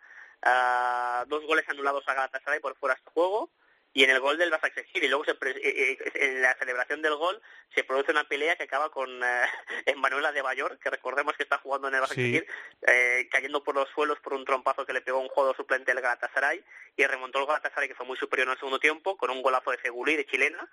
Uh, dos goles anulados a Galatasaray por fuera de este juego y en el gol del Basaksehir y luego se pre eh, eh, en la celebración del gol se produce una pelea que acaba con eh, <laughs> Emanuela de Bayor que recordemos que está jugando en el Basaksehir Sí. eh, cayendo por los suelos por un trompazo que le pegó un jugador suplente del Galatasaray y remontó el Galatasaray que fue muy superior en el segundo tiempo con un golazo de Feguli de chilena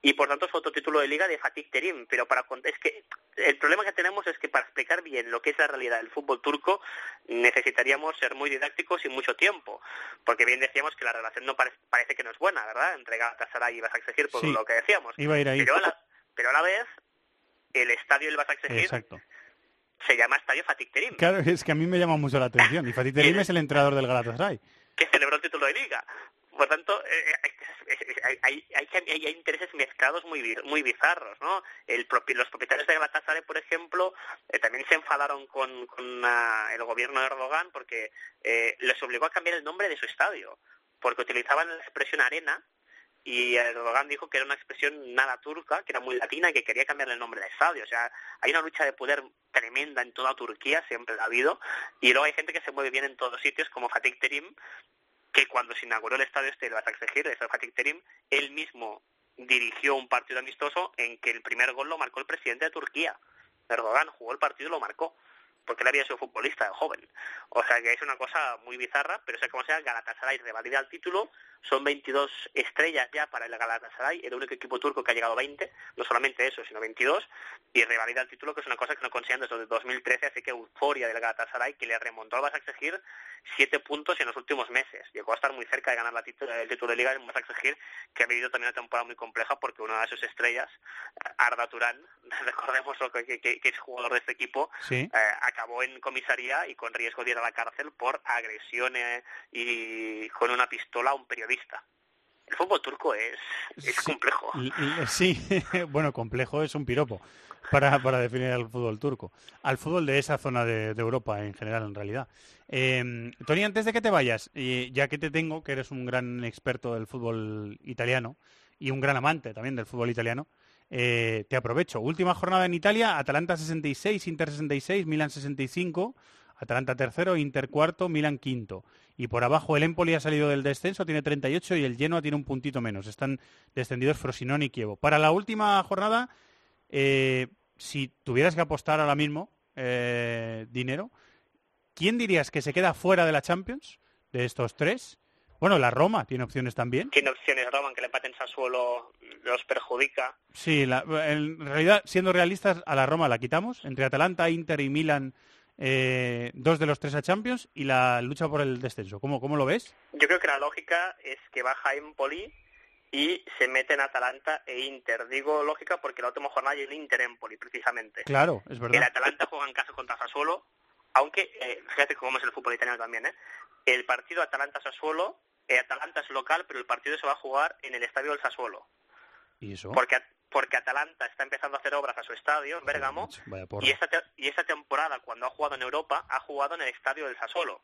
y por tanto es otro título de liga de Fatih Terim, pero para es que el problema que tenemos es que para explicar bien lo que es la realidad del fútbol turco necesitaríamos ser muy didácticos y mucho tiempo, porque bien decíamos que la relación no parece, parece que no es buena, ¿verdad? Entre Galatasaray y Basaksehir por Sí. lo que decíamos. Iba a ir ahí. Pero a la, pero a la vez el estadio del Basaksehir Exacto. se llama Estadio Fatih Terim, Claro, es que a mí me llama mucho la atención. Y Fatih Terim es el entrenador del Galatasaray. que celebró el título de liga. Por tanto, eh, hay, hay, hay, hay, hay intereses mezclados muy muy bizarros, ¿no? El propi- los propietarios de Galatasaray, por ejemplo, eh, también se enfadaron con, con ah, el gobierno de Erdogan porque eh, les obligó a cambiar el nombre de su estadio, porque utilizaban la expresión arena y Erdogan dijo que era una expresión nada turca, que era muy latina y que quería cambiar el nombre del estadio. O sea, hay una lucha de poder tremenda en toda Turquía, siempre la ha habido, y luego hay gente que se mueve bien en todos sitios, como Fatih Terim, que cuando se inauguró el estadio este, el Basaksehir, el Fatih Terim, él mismo dirigió un partido amistoso en que el primer gol lo marcó el presidente de Turquía. Erdogan jugó el partido y lo marcó, porque él había sido futbolista joven. O sea que es una cosa muy bizarra, pero sea como sea, Galatasaray revalida el título, son 22 estrellas ya para el Galatasaray, el único equipo turco que ha llegado a 20, no solamente eso, sino 22, y revalida el título, que es una cosa que no consiguen desde 2013, así que euforia del Galatasaray, que le remontó al Basaksehir siete puntos en los últimos meses. Llegó a estar muy cerca de ganar la título, el título de liga en Basaksehir, que ha vivido también una temporada muy compleja porque una de sus estrellas, Arda Turán, <laughs> recordemos lo que, que, que es jugador de este equipo, Sí. eh, acabó en comisaría y con riesgo de ir a la cárcel por agresión eh, y con una pistola a un periodista. El fútbol turco es, es complejo. Sí, <laughs> bueno, complejo es un piropo para, para definir al fútbol turco. Al fútbol de esa zona de, de Europa en general, en realidad. Eh, Tony, antes de que te vayas, ya que te tengo, que eres un gran experto del fútbol italiano y un gran amante también del fútbol italiano, eh, te aprovecho. Última jornada en Italia, Atalanta 66, Inter 66, Milan 65, Atalanta tercero, Inter cuarto, Milan quinto. Y por abajo el Empoli ha salido del descenso, tiene 38 y el Genoa tiene un puntito menos. Están descendidos Frosinone y Kievo. Para la última jornada, eh, si tuvieras que apostar ahora mismo eh, dinero, ¿quién dirías que se queda fuera de la Champions de estos tres? Bueno, la Roma tiene opciones también. Tiene opciones Roman que le empaten Sassuolo los perjudica. Sí, la- en realidad, siendo realistas, a la Roma la quitamos. Entre Atalanta, Inter y Milan, eh, dos de los tres a Champions y la lucha por el descenso. ¿Cómo, cómo lo ves? Yo creo que la lógica es que baja Empoli y se meten Atalanta e Inter. Digo lógica porque la última jornada hay un Inter-Empoli, precisamente. Claro, es El verdad. Atalanta juega en casa contra Sassuolo, aunque, eh, fíjate cómo es el fútbol italiano también, ¿eh? El partido Atalanta-Sassuolo, el Atalanta es local, pero el partido se va a jugar en el estadio del Sassuolo. ¿Y eso? Porque, porque Atalanta está empezando a hacer obras a su estadio, en Bérgamo, y esta, te- y esta temporada, cuando ha jugado en Europa, ha jugado en el estadio del Sassuolo,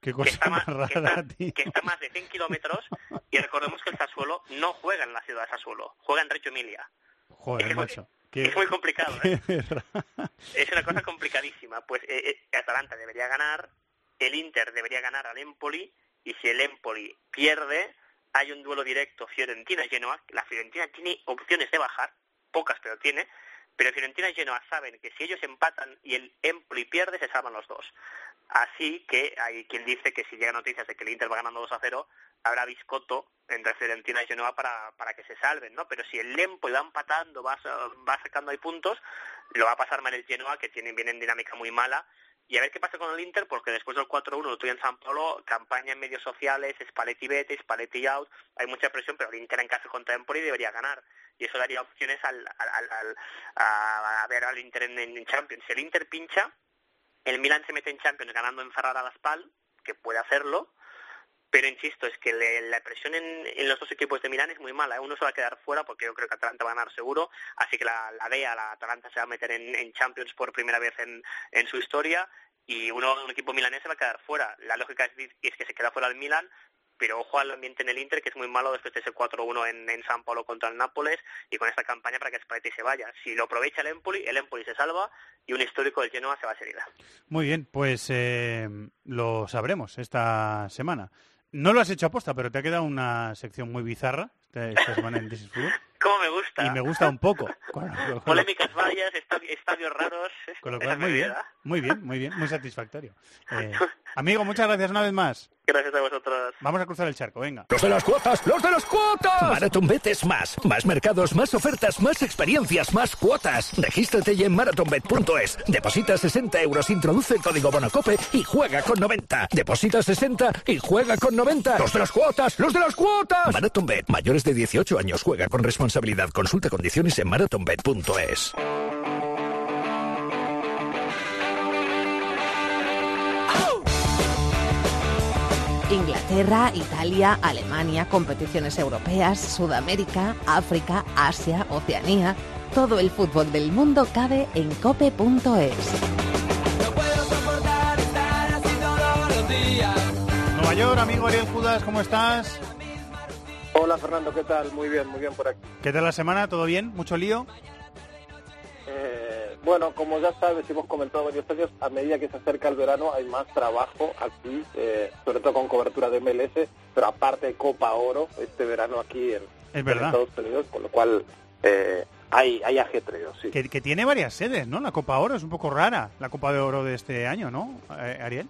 Qué cosa está más más- que está- tío. que está a más de 100 kilómetros, y recordemos que el Sassuolo no juega en la ciudad de Sassuolo, juega en Reggio Emilia. Joder, es, macho. muy, Qué- es muy complicado, ¿eh? <laughs> Es una cosa complicadísima. Pues eh, eh, Atalanta debería ganar, el Inter debería ganar al Empoli, y si el Empoli pierde, hay un duelo directo Fiorentina-Genoa. La Fiorentina tiene opciones de bajar, pocas pero tiene, pero Fiorentina y Genoa saben que si ellos empatan y el Empoli pierde, se salvan los dos. Así que hay quien dice que si llegan noticias de que el Inter va ganando 2 a 0, habrá biscotto entre Fiorentina y Genoa para, para que se salven, ¿no? Pero si el Empoli va empatando, va, va sacando ahí puntos, lo va a pasar mal el Genoa, que tiene, viene en dinámica muy mala. Y a ver qué pasa con el Inter, porque después del 4-1 lo tuve en San Paulo, campaña en medios sociales, Spalletti vete, Spalletti out, hay mucha presión, pero el Inter en casa contra Empoli debería ganar. Y eso daría opciones al, al, a, a ver al Inter en, Champions. Si el Inter pincha, el Milan se mete en Champions ganando en Ferrara la Spal, que puede hacerlo, pero insisto, es que le- la presión en, en los dos equipos de Milán es muy mala. ¿eh? Uno se va a quedar fuera porque yo creo que Atalanta va a ganar seguro, así que la, la DEA, la Atalanta se va a meter en, en Champions por primera vez en, en su historia y uno, un equipo milanés se va a quedar fuera. La lógica es, que se queda fuera el Milan, pero ojo al ambiente en el Inter, que es muy malo después de ese 4-1 en, en San Paulo contra el Nápoles y con esta campaña para que Spalletti se vaya. Si lo aprovecha el Empoli, el Empoli se salva y un histórico del Genoa se va a seguida. Muy bien, pues eh, lo sabremos esta semana. No lo has hecho aposta, pero te ha quedado una sección muy bizarra esta, semana en This is. ¿Cómo me gusta? Y me gusta un poco. Con, <laughs> con lo- Polémicas varias, estadi- estadios raros. con lo cual, muy bien, muy bien, muy bien, muy satisfactorio. Eh, <laughs> amigo, muchas gracias una vez más. Gracias a vosotros. Vamos a cruzar el charco, venga. ¡Los de las cuotas! ¡Los de las cuotas! MarathonBet es más. Más mercados, más ofertas, más experiencias, más cuotas. Regístrate ya en marathonbet.es. Deposita 60 euros, introduce el código Bonacope y juega con 90. Deposita 60 y juega con 90. ¡Los de las cuotas! ¡Los de las cuotas! MarathonBet. Mayores de 18 años. Juega con responsabilidad. Consulta condiciones en marathonbet.es. Inglaterra, Italia, Alemania, competiciones europeas, Sudamérica, África, Asia, Oceanía. Todo el fútbol del mundo cabe en cope.es. Nueva York, amigo Ariel Judas, ¿cómo estás? Hola Fernando, ¿qué tal? Muy bien, muy bien por aquí. ¿Qué tal la semana? ¿Todo bien? ¿Mucho lío? Eh, bueno, como ya sabes hemos comentado varios años, a medida que se acerca el verano hay más trabajo aquí, eh, sobre todo con cobertura de MLS, pero aparte de Copa Oro este verano aquí en, Es en. Estados Unidos, con lo cual eh, hay, hay ajetreo, sí. Que, que tiene varias sedes, ¿no? La Copa Oro es un poco rara, la Copa de Oro de este año, ¿no, eh, Ariel?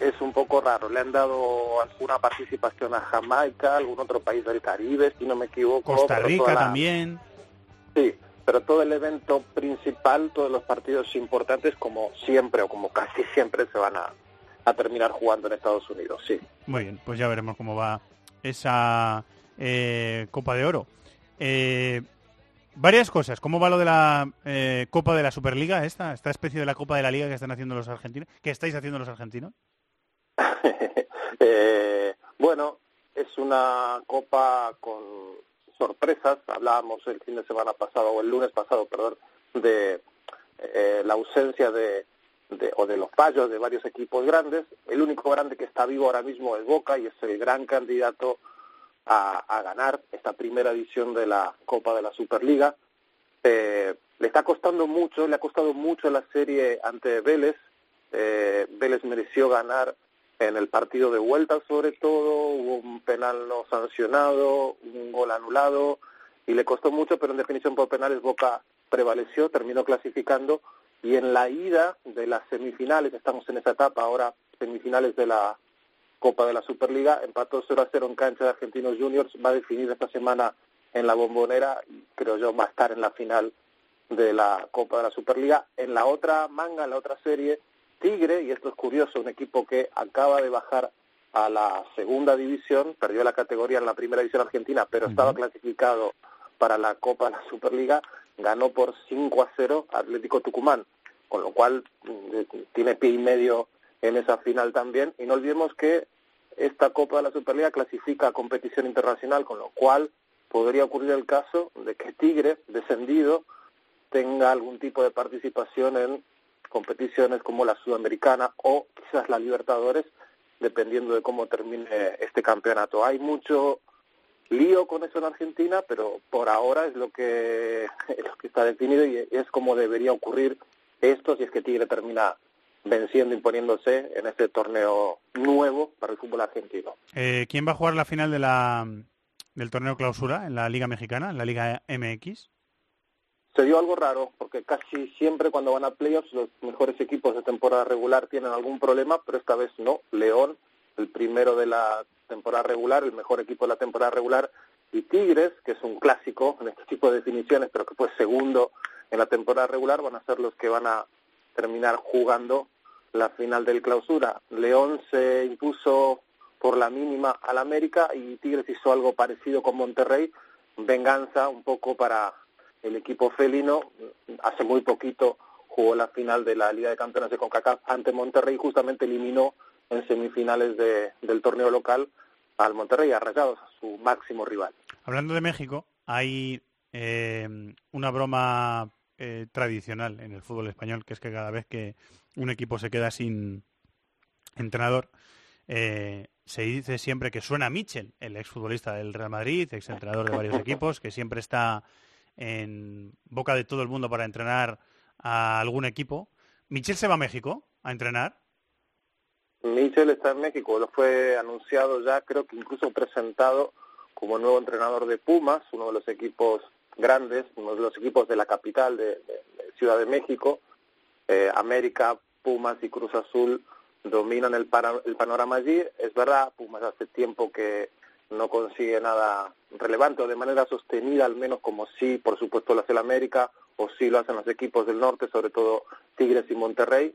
Es un poco raro, le han dado alguna participación a Jamaica, algún otro país del Caribe, si no me equivoco. Costa Rica la- también. Sí, pero todo el evento principal, todos los partidos importantes, como siempre o como casi siempre, se van a, a terminar jugando en Estados Unidos, sí. Muy bien, pues ya veremos cómo va esa eh, Copa de Oro. Eh, varias cosas. ¿Cómo va lo de la eh, Copa de la Superliga esta? Esta especie de la Copa de la Liga que están haciendo los argentinos. ¿Qué estáis haciendo los argentinos? <laughs> Eh, bueno, es una copa con sorpresas. Hablábamos el fin de semana pasado, o el lunes pasado, perdón, de eh, la ausencia de, de- o de los fallos de varios equipos grandes. El único grande que está vivo ahora mismo es Boca y es el gran candidato a, a ganar esta primera edición de la Copa de la Superliga. Eh, le está costando mucho, le ha costado mucho la serie ante Vélez. Eh, Vélez mereció ganar en el partido de vuelta sobre todo, hubo un penal no sancionado, un gol anulado y le costó mucho, pero en definición por penales Boca prevaleció, terminó clasificando y en la ida de las semifinales, estamos en esa etapa ahora, semifinales de la Copa de la Superliga, empató 0 a 0 en cancha de Argentinos Juniors, va a definir esta semana en la bombonera y creo yo va a estar en la final de la Copa de la Superliga. En la otra manga, en la otra serie, Tigre, y esto es curioso, un equipo que acaba de bajar a la segunda división, perdió la categoría en la primera división argentina, pero estaba clasificado para la Copa de la Superliga, ganó por 5 a 0 a Atlético Tucumán, con lo cual mm, tiene pie y medio en esa final también. Y no olvidemos que esta Copa de la Superliga clasifica a competición internacional, con lo cual podría ocurrir el caso de que Tigre, descendido, tenga algún tipo de participación en competiciones como la Sudamericana o quizás la Libertadores, dependiendo de cómo termine este campeonato. Hay mucho lío con eso en Argentina, pero por ahora es lo que, <laughs> es lo que está definido y es como debería ocurrir esto si es que Tigre termina venciendo, imponiéndose en este torneo nuevo para el fútbol argentino. Eh, ¿Quién va a jugar la final de la, del torneo clausura en la Liga Mexicana, en la Liga MX? Se dio algo raro, porque casi siempre cuando van a playoffs los mejores equipos de temporada regular tienen algún problema, pero esta vez no. León, el primero de la temporada regular, el mejor equipo de la temporada regular, y Tigres, que es un clásico en este tipo de definiciones, pero que fue segundo en la temporada regular, van a ser los que van a terminar jugando la final del clausura. León se impuso por la mínima al América y Tigres hizo algo parecido con Monterrey, venganza un poco para el equipo felino. Hace muy poquito jugó la final de la Liga de Campeones de CONCACAF ante Monterrey, justamente eliminó en semifinales de, del torneo local al Monterrey, a Rayados, su máximo rival. Hablando de México, hay eh, una broma eh, tradicional en el fútbol español, que es que cada vez que un equipo se queda sin entrenador, eh, se dice siempre que suena Michel, el exfutbolista del Real Madrid, exentrenador de varios <laughs> equipos, que siempre está en boca de todo el mundo para entrenar a algún equipo. ¿Michel se va a México a entrenar? Michel está en México, lo fue anunciado ya, creo que incluso presentado como nuevo entrenador de Pumas, uno de los equipos grandes, uno de los equipos de la capital de, Ciudad de México. Eh, América, Pumas y Cruz Azul dominan el, el panorama allí. Es verdad, Pumas hace tiempo que no consigue nada relevante o de manera sostenida, al menos como sí, por supuesto, lo hace el América o sí lo hacen los equipos del norte, sobre todo Tigres y Monterrey.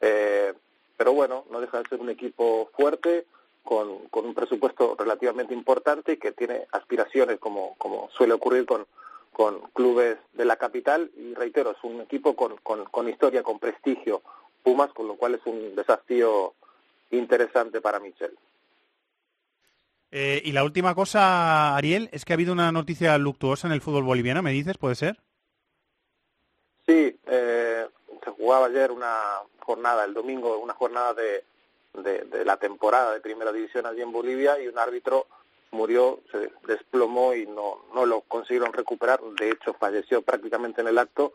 Eh, pero bueno, no deja de ser un equipo fuerte, con, con un presupuesto relativamente importante y que tiene aspiraciones, como, como suele ocurrir con, con clubes de la capital. Y reitero, es un equipo con, con, con historia, con prestigio, Pumas, con lo cual es un desafío interesante para Michel. Eh, y la última cosa, Ariel, es que ha habido una noticia luctuosa en el fútbol boliviano, ¿me dices? ¿Puede ser? Sí, eh, se jugaba ayer una jornada, el domingo, una jornada de, de, la temporada de Primera División allí en Bolivia y un árbitro murió, se desplomó y no, no lo consiguieron recuperar. De hecho, falleció prácticamente en el acto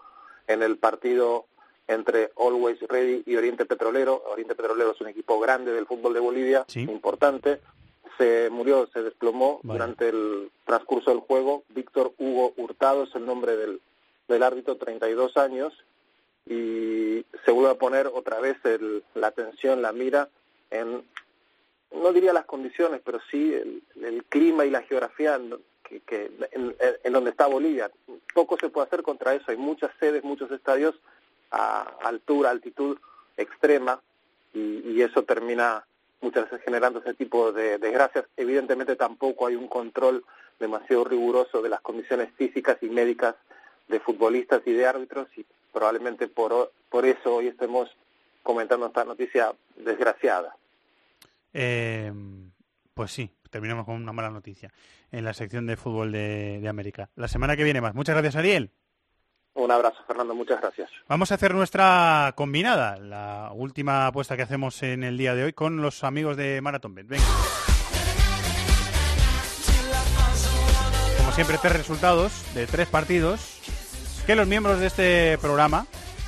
en el partido entre Always Ready y Oriente Petrolero. Oriente Petrolero es un equipo grande del fútbol de Bolivia, importante. Se murió, se desplomó durante el transcurso del juego. Víctor Hugo Hurtado es el nombre del, del árbitro, 32 años, y se vuelve a poner otra vez el, la atención, la mira en, no diría las condiciones, pero sí el, clima y la geografía en, que, en, donde está Bolivia. Poco se puede hacer contra eso. Hay muchas sedes, muchos estadios a altura, altitud extrema, y, eso termina muchas veces generando ese tipo de desgracias. Evidentemente tampoco hay un control demasiado riguroso de las condiciones físicas y médicas de futbolistas y de árbitros y probablemente por, por eso hoy estemos comentando esta noticia desgraciada. Eh, pues sí, terminamos con una mala noticia en la sección de fútbol de, América. La semana que viene más. Muchas gracias, Ariel. Un abrazo, Fernando. Muchas gracias. Vamos a hacer nuestra combinada, la última apuesta que hacemos en el día de hoy con los amigos de Marathon Bet. Venga. Como siempre, tres resultados de tres partidos que los miembros de este programa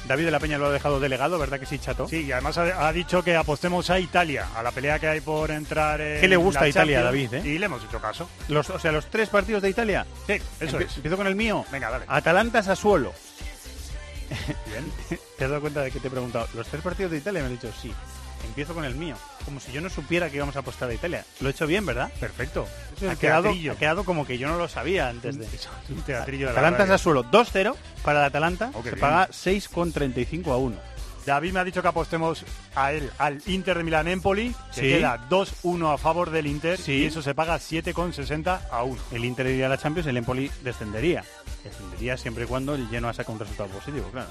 David de la Peña lo ha dejado delegado, ¿verdad que sí, Chato? Sí, y además ha, dicho que apostemos a Italia, a la pelea que hay por entrar en ¿Qué le gusta a Italia, David? Eh? Y le hemos hecho caso. Los, o sea, los tres partidos de Italia. Sí, eso es. Empiezo con el mío. Venga, dale. Atalanta-Sassuolo. Bien. <laughs> ¿Te has dado cuenta de que te he preguntado? ¿Los tres partidos de Italia? Me han dicho sí. Empiezo con el mío. Como si yo no supiera que íbamos a apostar a Italia. Lo he hecho bien, ¿verdad? Perfecto. ha, quedado, ha quedado como que yo no lo sabía antes de. <laughs> Un teatrillo de Atalanta Sassuolo 2-0 para el Atalanta. se paga 6,35 a 1. David me ha dicho que apostemos a él, al Inter de Milán Empoli, que Sí. queda 2-1 a favor del Inter Sí. y eso se paga 7,60 a 1. El Inter iría a la Champions, el Empoli descendería. Descendería siempre y cuando el Genoa saca un resultado positivo, claro.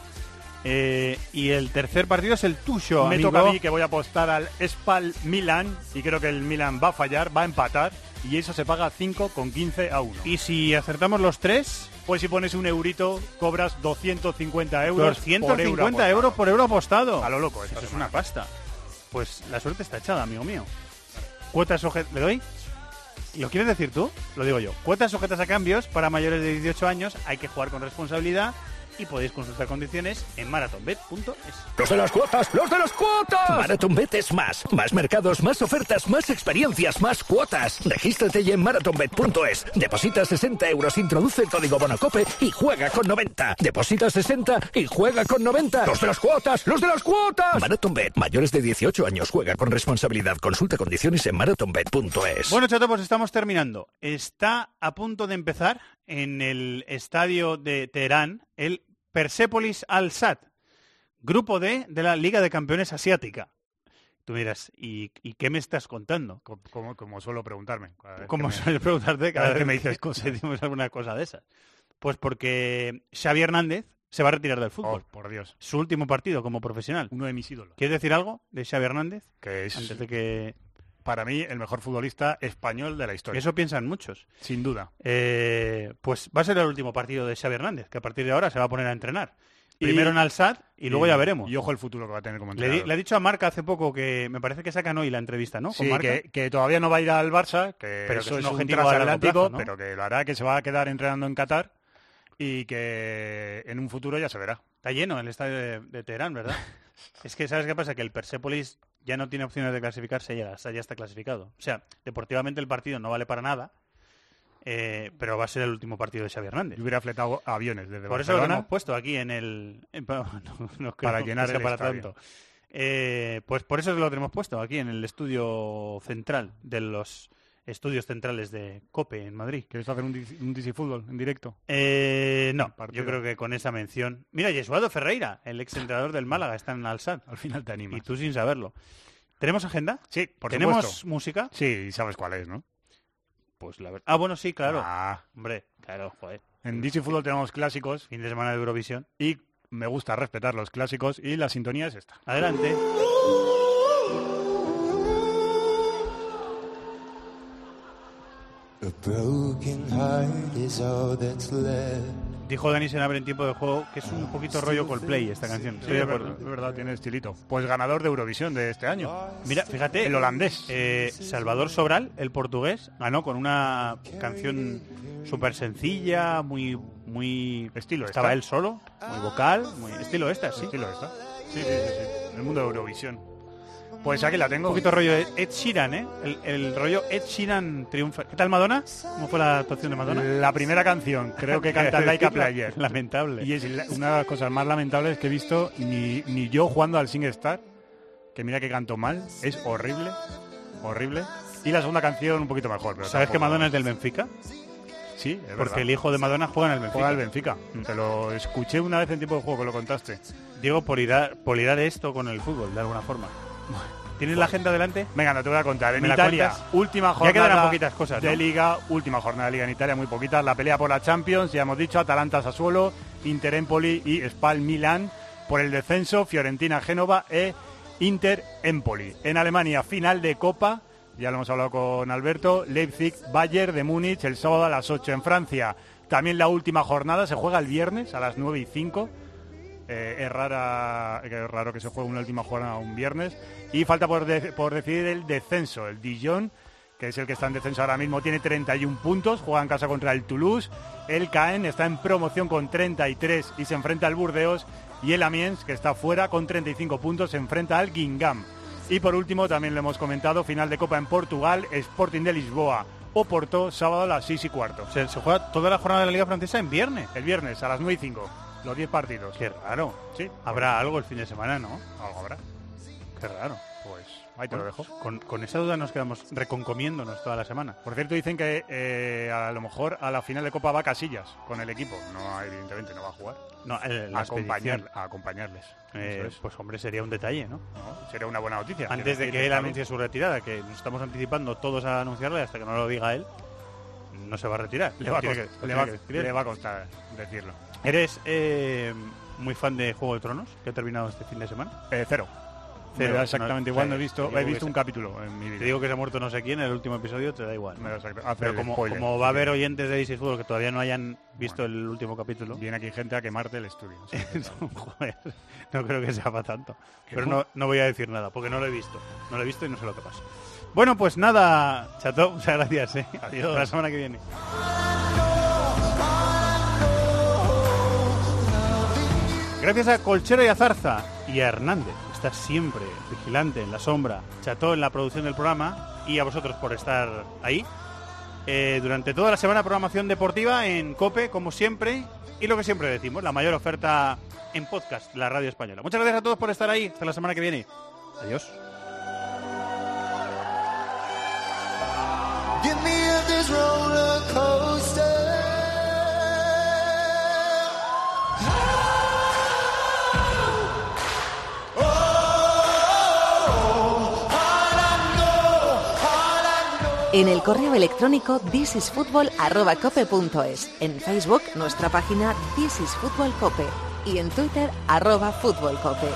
Eh, y el tercer partido es el tuyo, Me amigo. toca a mí que voy a apostar al Spal Milan y creo que el Milan va a fallar, va a empatar y eso se paga 5 con 15 a 1. Y si acertamos los tres, Pues si pones un eurito, cobras 250 euros. 250 por euro euros por euro apostado. A lo loco, Eso es una pasta. Pues la suerte está echada, amigo mío. Cuotas sujetas... ¿Le doy? ¿Lo quieres decir tú? Lo digo yo. Cuotas sujetas a cambios para mayores de 18 años. Hay que jugar con responsabilidad y podéis consultar condiciones en marathonbet.es. Los de las cuotas, los de las cuotas. MarathonBet es más. Más mercados, más ofertas, más experiencias, más cuotas. Regístrate ya en marathonbet.es. Deposita 60 euros, introduce el código Bonacope y juega con 90. Deposita 60 y juega con 90. Los de las cuotas, los de las cuotas. MarathonBet, mayores de 18 años, juega con responsabilidad. Consulta condiciones en marathonbet.es. Bueno, chato, pues estamos terminando. Está a punto de empezar en el estadio de Teherán el Persepolis Al-Sad, grupo D de la Liga de Campeones Asiática. Tú miras, ¿y, y qué me estás contando? Como, como- como suelo preguntarme. Como suele preguntarte cada cada vez que me dices cosas, <laughs> alguna cosa de esas. Pues porque Xavi Hernández se va a retirar del fútbol. Oh, por Dios. Su último partido como profesional. Uno de mis ídolos. ¿Quieres decir algo de Xavi Hernández? Que es, Antes de que... para mí, el mejor futbolista español de la historia. Eso piensan muchos. Sin duda. Eh, pues va a ser el último partido de Xavi Hernández, que a partir de ahora se va a poner a entrenar. Y- Primero en Al-Sad y luego ya veremos. Y ojo el futuro que va a tener como entrenador. le ha dicho a Marca hace poco que me parece que sacan hoy la entrevista, ¿no? Con Sí, Marca. que, que todavía no va a ir al Barça, que Pero que eso es un es un objetivo transatlántico, plazo, ¿no? pero que lo hará que se va a quedar entrenando en Qatar y que en un futuro ya se verá. Está lleno el estadio de, de Teherán, ¿verdad? <laughs> es que, ¿sabes qué pasa? Que el Persepolis ya no tiene opciones de clasificarse, ya, ya está clasificado. O sea, deportivamente el partido no vale para nada, eh, pero va a ser el último partido de Xavi Hernández. Yo hubiera fletado aviones desde Por eso lo Barcelona. hemos puesto aquí en el... en- <laughs> no, no creo Para llenar el para estadio. tanto. Eh, pues por eso lo tenemos puesto aquí en el estudio central de los estudios centrales de COPE en Madrid. ¿Quieres hacer un, DC un DC Fútbol en directo? Eh, no, yo creo que con esa mención... Mira, Yesuado Ferreira, el ex entrenador del Málaga, está en Alsad. Al final te animas. Y tú sin saberlo. ¿Tenemos agenda? Sí, por ¿Tenemos supuesto. música? Sí, sabes cuál es, ¿no? Pues la verdad. Ah, bueno, sí, claro. Ah, Hombre, claro, joder. en DC Fútbol tenemos clásicos Fin de semana de Eurovisión. y me gusta respetar los clásicos y la sintonía es esta. Adelante. Dijo Dani Senabre en tiempo de juego que es un poquito rollo Coldplay esta canción. Estoy de acuerdo. es verdad, tiene estilito. Pues ganador de Eurovisión de este año. Mira, fíjate. El holandés. eh, Salvador Sobral, el portugués, ganó con una canción súper sencilla, muy, muy... Estilo Estaba esta. él solo, muy vocal, muy estilo esta, sí. Estilo esta. Sí, sí, sí, sí. El mundo de Eurovisión. Pues aquí la tengo. Un poquito rollo Ed Sheeran, ¿eh? El, el rollo Ed Sheeran triunfa. ¿Qué tal Madonna? ¿Cómo fue la actuación de Madonna? La primera canción, creo que canta <laughs> Like a Player. Lamentable. Y es una de las cosas más lamentables que he visto, ni, ni yo jugando al SingStar, que mira que canto mal, es horrible, horrible. Y la segunda canción un poquito mejor. Pero ¿Sabes que Madonna es del Benfica? Sí, es Porque verdad. el hijo de Madonna juega en el Benfica. Juega al Benfica. Te lo escuché una vez en tiempo de juego que lo contaste. Digo, por hilar, por hilar esto con el fútbol, de alguna forma. ¿Tienes la agenda delante? Venga, no te voy a contar. En ¿Me la Italia, última Ya jornada quedarán poquitas cosas, ¿no? de Liga, última jornada de Liga en Italia, muy poquitas. La pelea por la Champions, ya hemos dicho, Atalanta Sassuolo, Inter Empoli y Spal Milán por el descenso, Fiorentina Génova e Inter Empoli. En Alemania, final de Copa, ya lo hemos hablado con Alberto, Leipzig, Bayern de Múnich el sábado a las 8 en Francia. También la última jornada se juega el viernes a las 9 y 5. Eh, es, rara, que es raro que se juegue una última jornada un viernes. Y falta por, de- por decidir el descenso. El Dijon, que es el que está en descenso ahora mismo, tiene 31 puntos. Juega en casa contra el Toulouse. El Caen está en promoción con 33 y se enfrenta al Burdeos. Y el Amiens, que está fuera con 35 puntos, se enfrenta al Guingamp. Y por último, también lo hemos comentado, final de Copa en Portugal, Sporting de Lisboa. Oporto, sábado a las 6 y cuarto. Se, se juega toda la jornada de la Liga Francesa en viernes. El viernes a las 9 y 5. Los 10 partidos. Qué raro. Sí. Habrá algo el fin de semana, ¿no? Algo habrá. Qué raro. Pues ahí te lo dejo. Con, con esa duda nos quedamos reconcomiéndonos toda la semana. Por cierto, dicen que eh, a lo mejor a la final de Copa va Casillas con el equipo. No, evidentemente no va a jugar. No, el- a, acompañar, a acompañarles. Eh, es. pues hombre, sería un detalle, ¿no? ¿no? Sería una buena noticia. Antes de que él anuncie su retirada, que nos estamos anticipando todos a anunciarle hasta que no lo diga él, no se va a retirar. Le va, a Tiene cost- que- le tiene va- que decir él. le va a costar decirlo. Eres, eh, muy fan de Juego de Tronos, que ha terminado este fin de semana. Eh, cero. Me da exactamente igual, no he visto, he visto un capítulo en mi vida. Te digo que se ha muerto no sé quién en el último episodio, te da igual. Me da Pero como, spoiler, como si va a haber oyentes de DC Fútbol que todavía no hayan visto el último capítulo, Viene aquí gente a quemarte el estudio. sí. <laughs> joder, no creo que sea para tanto. Pero no, no voy a decir nada, porque no lo he visto. No lo he visto y no sé lo que pasa. Bueno, pues nada, Chato, muchas gracias. ¿eh? Adiós. Hasta la semana que viene. Gracias a Colchero y a Zarza y a Hernández, que está siempre vigilante en la sombra, Cható en la producción del programa y a vosotros por estar ahí. Eh, durante toda la semana programación deportiva en COPE, como siempre, y lo que siempre decimos, la mayor oferta en podcast, la radio española. Muchas gracias a todos por estar ahí. Hasta la semana que viene. Adiós. En el correo electrónico thisisfutbol@cope.es, en Facebook nuestra página This is Fútbol Cope y en Twitter arroba Fútbol Cope.